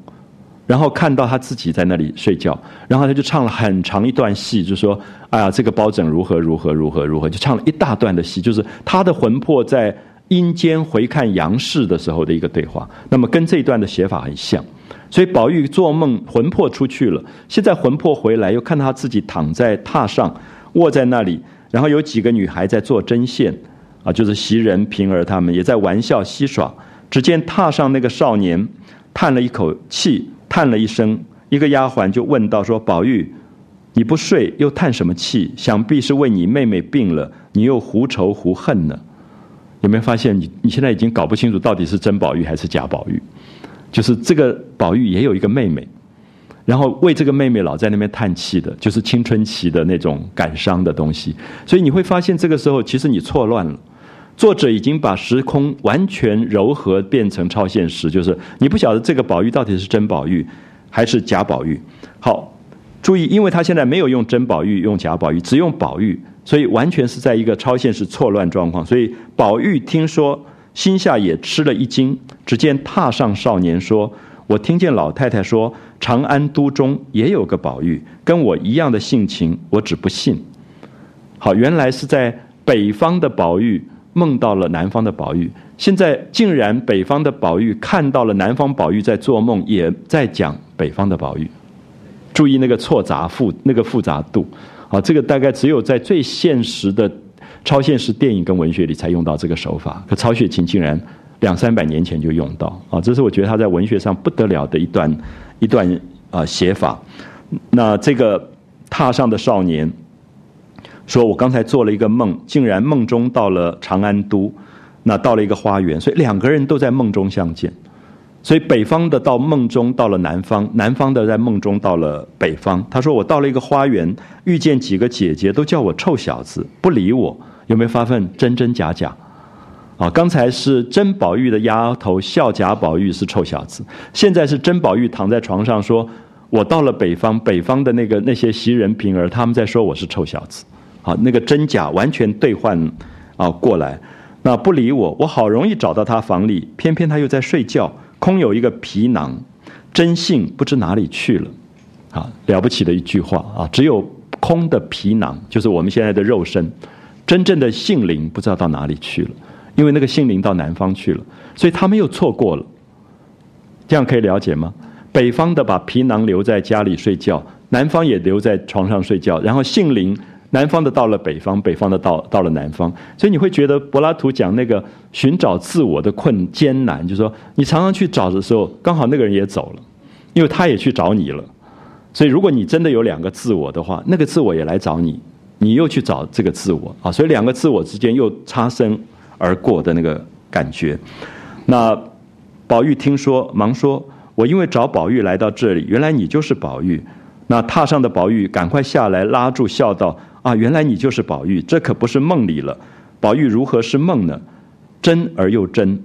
A: 然后看到他自己在那里睡觉，然后他就唱了很长一段戏，就说：“哎呀，这个包拯如何如何如何如何。”就唱了一大段的戏，就是他的魂魄在。阴间回看阳世的时候的一个对话，那么跟这一段的写法很像，所以宝玉做梦魂魄出去了，现在魂魄回来，又看到他自己躺在榻上，卧在那里，然后有几个女孩在做针线，啊，就是袭人、平儿他们也在玩笑嬉耍。只见榻上那个少年叹了一口气，叹了一声，一个丫鬟就问道：“说宝玉，你不睡又叹什么气？想必是为你妹妹病了，你又胡愁胡恨呢？”有没有发现你你现在已经搞不清楚到底是真宝玉还是假宝玉？就是这个宝玉也有一个妹妹，然后为这个妹妹老在那边叹气的，就是青春期的那种感伤的东西。所以你会发现这个时候其实你错乱了，作者已经把时空完全柔和变成超现实，就是你不晓得这个宝玉到底是真宝玉还是假宝玉。好，注意，因为他现在没有用真宝玉，用假宝玉，只用宝玉。所以完全是在一个超现实错乱状况。所以宝玉听说，心下也吃了一惊。只见榻上少年说：“我听见老太太说，长安都中也有个宝玉，跟我一样的性情，我只不信。”好，原来是在北方的宝玉梦到了南方的宝玉，现在竟然北方的宝玉看到了南方宝玉在做梦，也在讲北方的宝玉。注意那个错杂复那个复杂度，啊，这个大概只有在最现实的超现实电影跟文学里才用到这个手法。可曹雪芹竟然两三百年前就用到，啊，这是我觉得他在文学上不得了的一段一段啊写法。那这个踏上的少年。说我刚才做了一个梦，竟然梦中到了长安都，那到了一个花园，所以两个人都在梦中相见。所以北方的到梦中到了南方，南方的在梦中到了北方。他说我到了一个花园，遇见几个姐姐，都叫我臭小子，不理我。有没有发现真真假假？啊，刚才是甄宝玉的丫头笑贾宝玉是臭小子，现在是甄宝玉躺在床上说，我到了北方，北方的那个那些袭人平儿他们在说我是臭小子。啊，那个真假完全兑换，啊过来，那不理我，我好容易找到他房里，偏偏他又在睡觉，空有一个皮囊，真性不知哪里去了，啊，了不起的一句话啊，只有空的皮囊，就是我们现在的肉身，真正的性灵不知道到哪里去了，因为那个性灵到南方去了，所以他们又错过了，这样可以了解吗？北方的把皮囊留在家里睡觉，南方也留在床上睡觉，然后性灵。南方的到了北方，北方的到到了南方，所以你会觉得柏拉图讲那个寻找自我的困艰难，就是说你常常去找的时候，刚好那个人也走了，因为他也去找你了。所以如果你真的有两个自我的话，那个自我也来找你，你又去找这个自我啊，所以两个自我之间又擦身而过的那个感觉。那宝玉听说，忙说：“我因为找宝玉来到这里，原来你就是宝玉。”那踏上的宝玉赶快下来，拉住笑道。啊，原来你就是宝玉，这可不是梦里了。宝玉如何是梦呢？真而又真，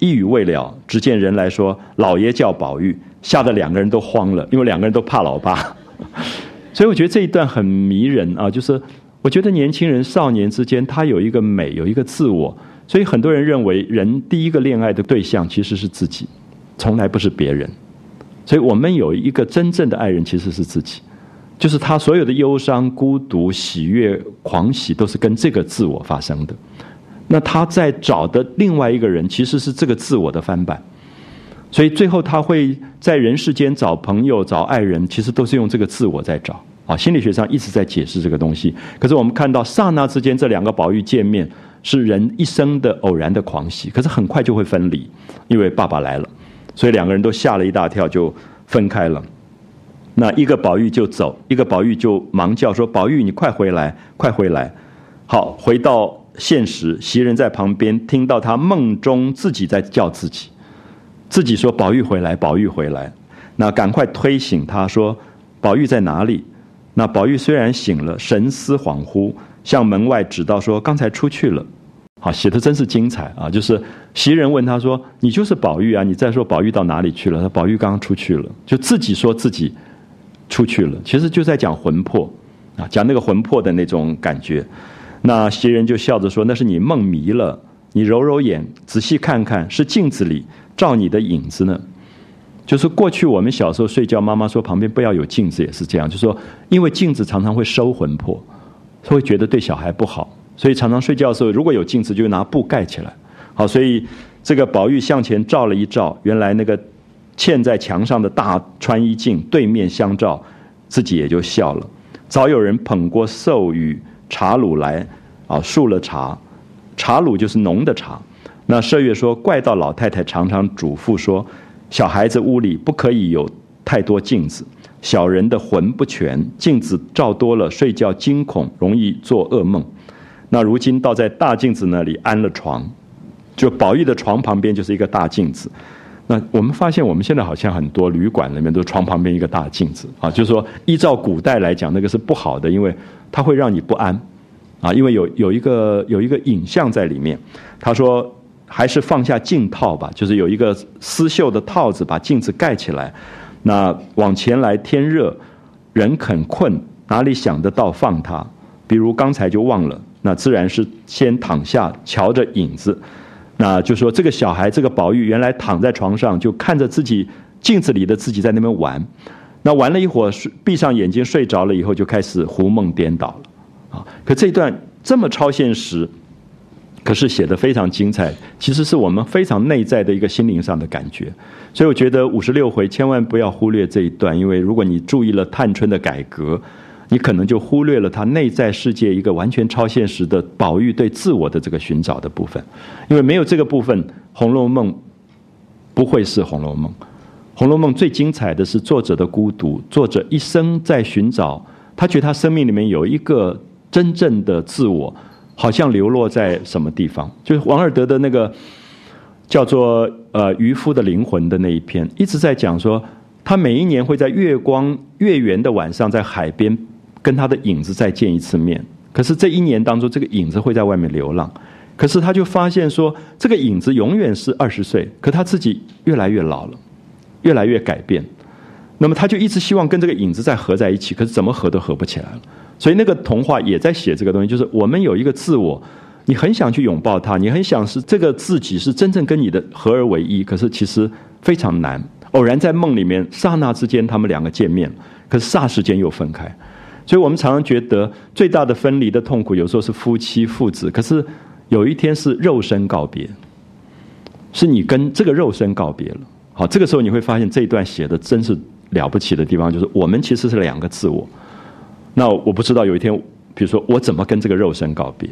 A: 一语未了，只见人来说：“老爷叫宝玉。”吓得两个人都慌了，因为两个人都怕老爸。所以我觉得这一段很迷人啊，就是我觉得年轻人、少年之间，他有一个美，有一个自我。所以很多人认为，人第一个恋爱的对象其实是自己，从来不是别人。所以我们有一个真正的爱人，其实是自己。就是他所有的忧伤、孤独、喜悦、狂喜，都是跟这个自我发生的。那他在找的另外一个人，其实是这个自我的翻版。所以最后他会在人世间找朋友、找爱人，其实都是用这个自我在找。啊，心理学上一直在解释这个东西。可是我们看到刹那之间，这两个宝玉见面，是人一生的偶然的狂喜。可是很快就会分离，因为爸爸来了，所以两个人都吓了一大跳，就分开了。那一个宝玉就走，一个宝玉就忙叫说：“宝玉，你快回来，快回来！”好，回到现实，袭人在旁边听到他梦中自己在叫自己，自己说：“宝玉回来，宝玉回来。”那赶快推醒他说：“宝玉在哪里？”那宝玉虽然醒了，神思恍惚，向门外指道说：“刚才出去了。”好，写的真是精彩啊！就是袭人问他说：“你就是宝玉啊？你再说宝玉到哪里去了？”他宝玉刚刚出去了，就自己说自己。出去了，其实就在讲魂魄，啊，讲那个魂魄的那种感觉。那袭人就笑着说：“那是你梦迷了，你揉揉眼，仔细看看，是镜子里照你的影子呢。”就是过去我们小时候睡觉，妈妈说旁边不要有镜子，也是这样，就说因为镜子常常会收魂魄，会觉得对小孩不好，所以常常睡觉的时候如果有镜子，就拿布盖起来。好，所以这个宝玉向前照了一照，原来那个。嵌在墙上的大穿衣镜对面相照，自己也就笑了。早有人捧过寿与茶卤来，啊，漱了茶，茶卤就是浓的茶。那麝月说：“怪到老太太常常嘱咐说，小孩子屋里不可以有太多镜子，小人的魂不全，镜子照多了，睡觉惊恐，容易做噩梦。那如今倒在大镜子那里安了床，就宝玉的床旁边就是一个大镜子。”那我们发现，我们现在好像很多旅馆里面都床旁边一个大镜子啊，就是说依照古代来讲，那个是不好的，因为它会让你不安啊，因为有有一个有一个影像在里面。他说还是放下镜套吧，就是有一个丝绣的套子把镜子盖起来。那往前来天热，人肯困，哪里想得到放它？比如刚才就忘了，那自然是先躺下瞧着影子。那就说这个小孩，这个宝玉原来躺在床上，就看着自己镜子里的自己在那边玩。那玩了一会儿，闭上眼睛睡着了以后，就开始胡梦颠倒了。啊。可这一段这么超现实，可是写的非常精彩，其实是我们非常内在的一个心灵上的感觉。所以我觉得五十六回千万不要忽略这一段，因为如果你注意了探春的改革，你可能就忽略了他内在世界一个完全超现实的宝玉对自我的这个寻找的部分。因为没有这个部分，《红楼梦》不会是《红楼梦》。《红楼梦》最精彩的是作者的孤独，作者一生在寻找，他觉得他生命里面有一个真正的自我，好像流落在什么地方。就是王尔德的那个叫做呃渔夫的灵魂的那一篇，一直在讲说，他每一年会在月光月圆的晚上在海边跟他的影子再见一次面。可是这一年当中，这个影子会在外面流浪，可是他就发现说，这个影子永远是二十岁，可他自己越来越老了。越来越改变，那么他就一直希望跟这个影子再合在一起，可是怎么合都合不起来了。所以那个童话也在写这个东西，就是我们有一个自我，你很想去拥抱他，你很想是这个自己是真正跟你的合而为一，可是其实非常难。偶然在梦里面，刹那之间他们两个见面，可是霎时间又分开。所以我们常常觉得最大的分离的痛苦，有时候是夫妻父子，可是有一天是肉身告别，是你跟这个肉身告别了。好，这个时候你会发现这一段写的真是了不起的地方，就是我们其实是两个自我。那我不知道有一天，比如说我怎么跟这个肉身告别？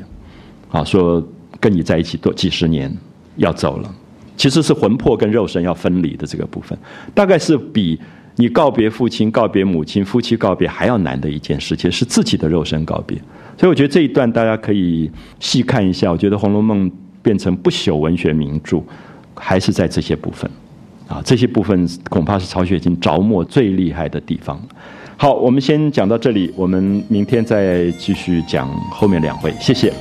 A: 啊，说跟你在一起多几十年要走了，其实是魂魄跟肉身要分离的这个部分，大概是比你告别父亲、告别母亲、夫妻告别还要难的一件事情，是自己的肉身告别。所以我觉得这一段大家可以细看一下。我觉得《红楼梦》变成不朽文学名著，还是在这些部分。啊，这些部分恐怕是曹雪芹着墨最厉害的地方。好，我们先讲到这里，我们明天再继续讲后面两回。谢谢。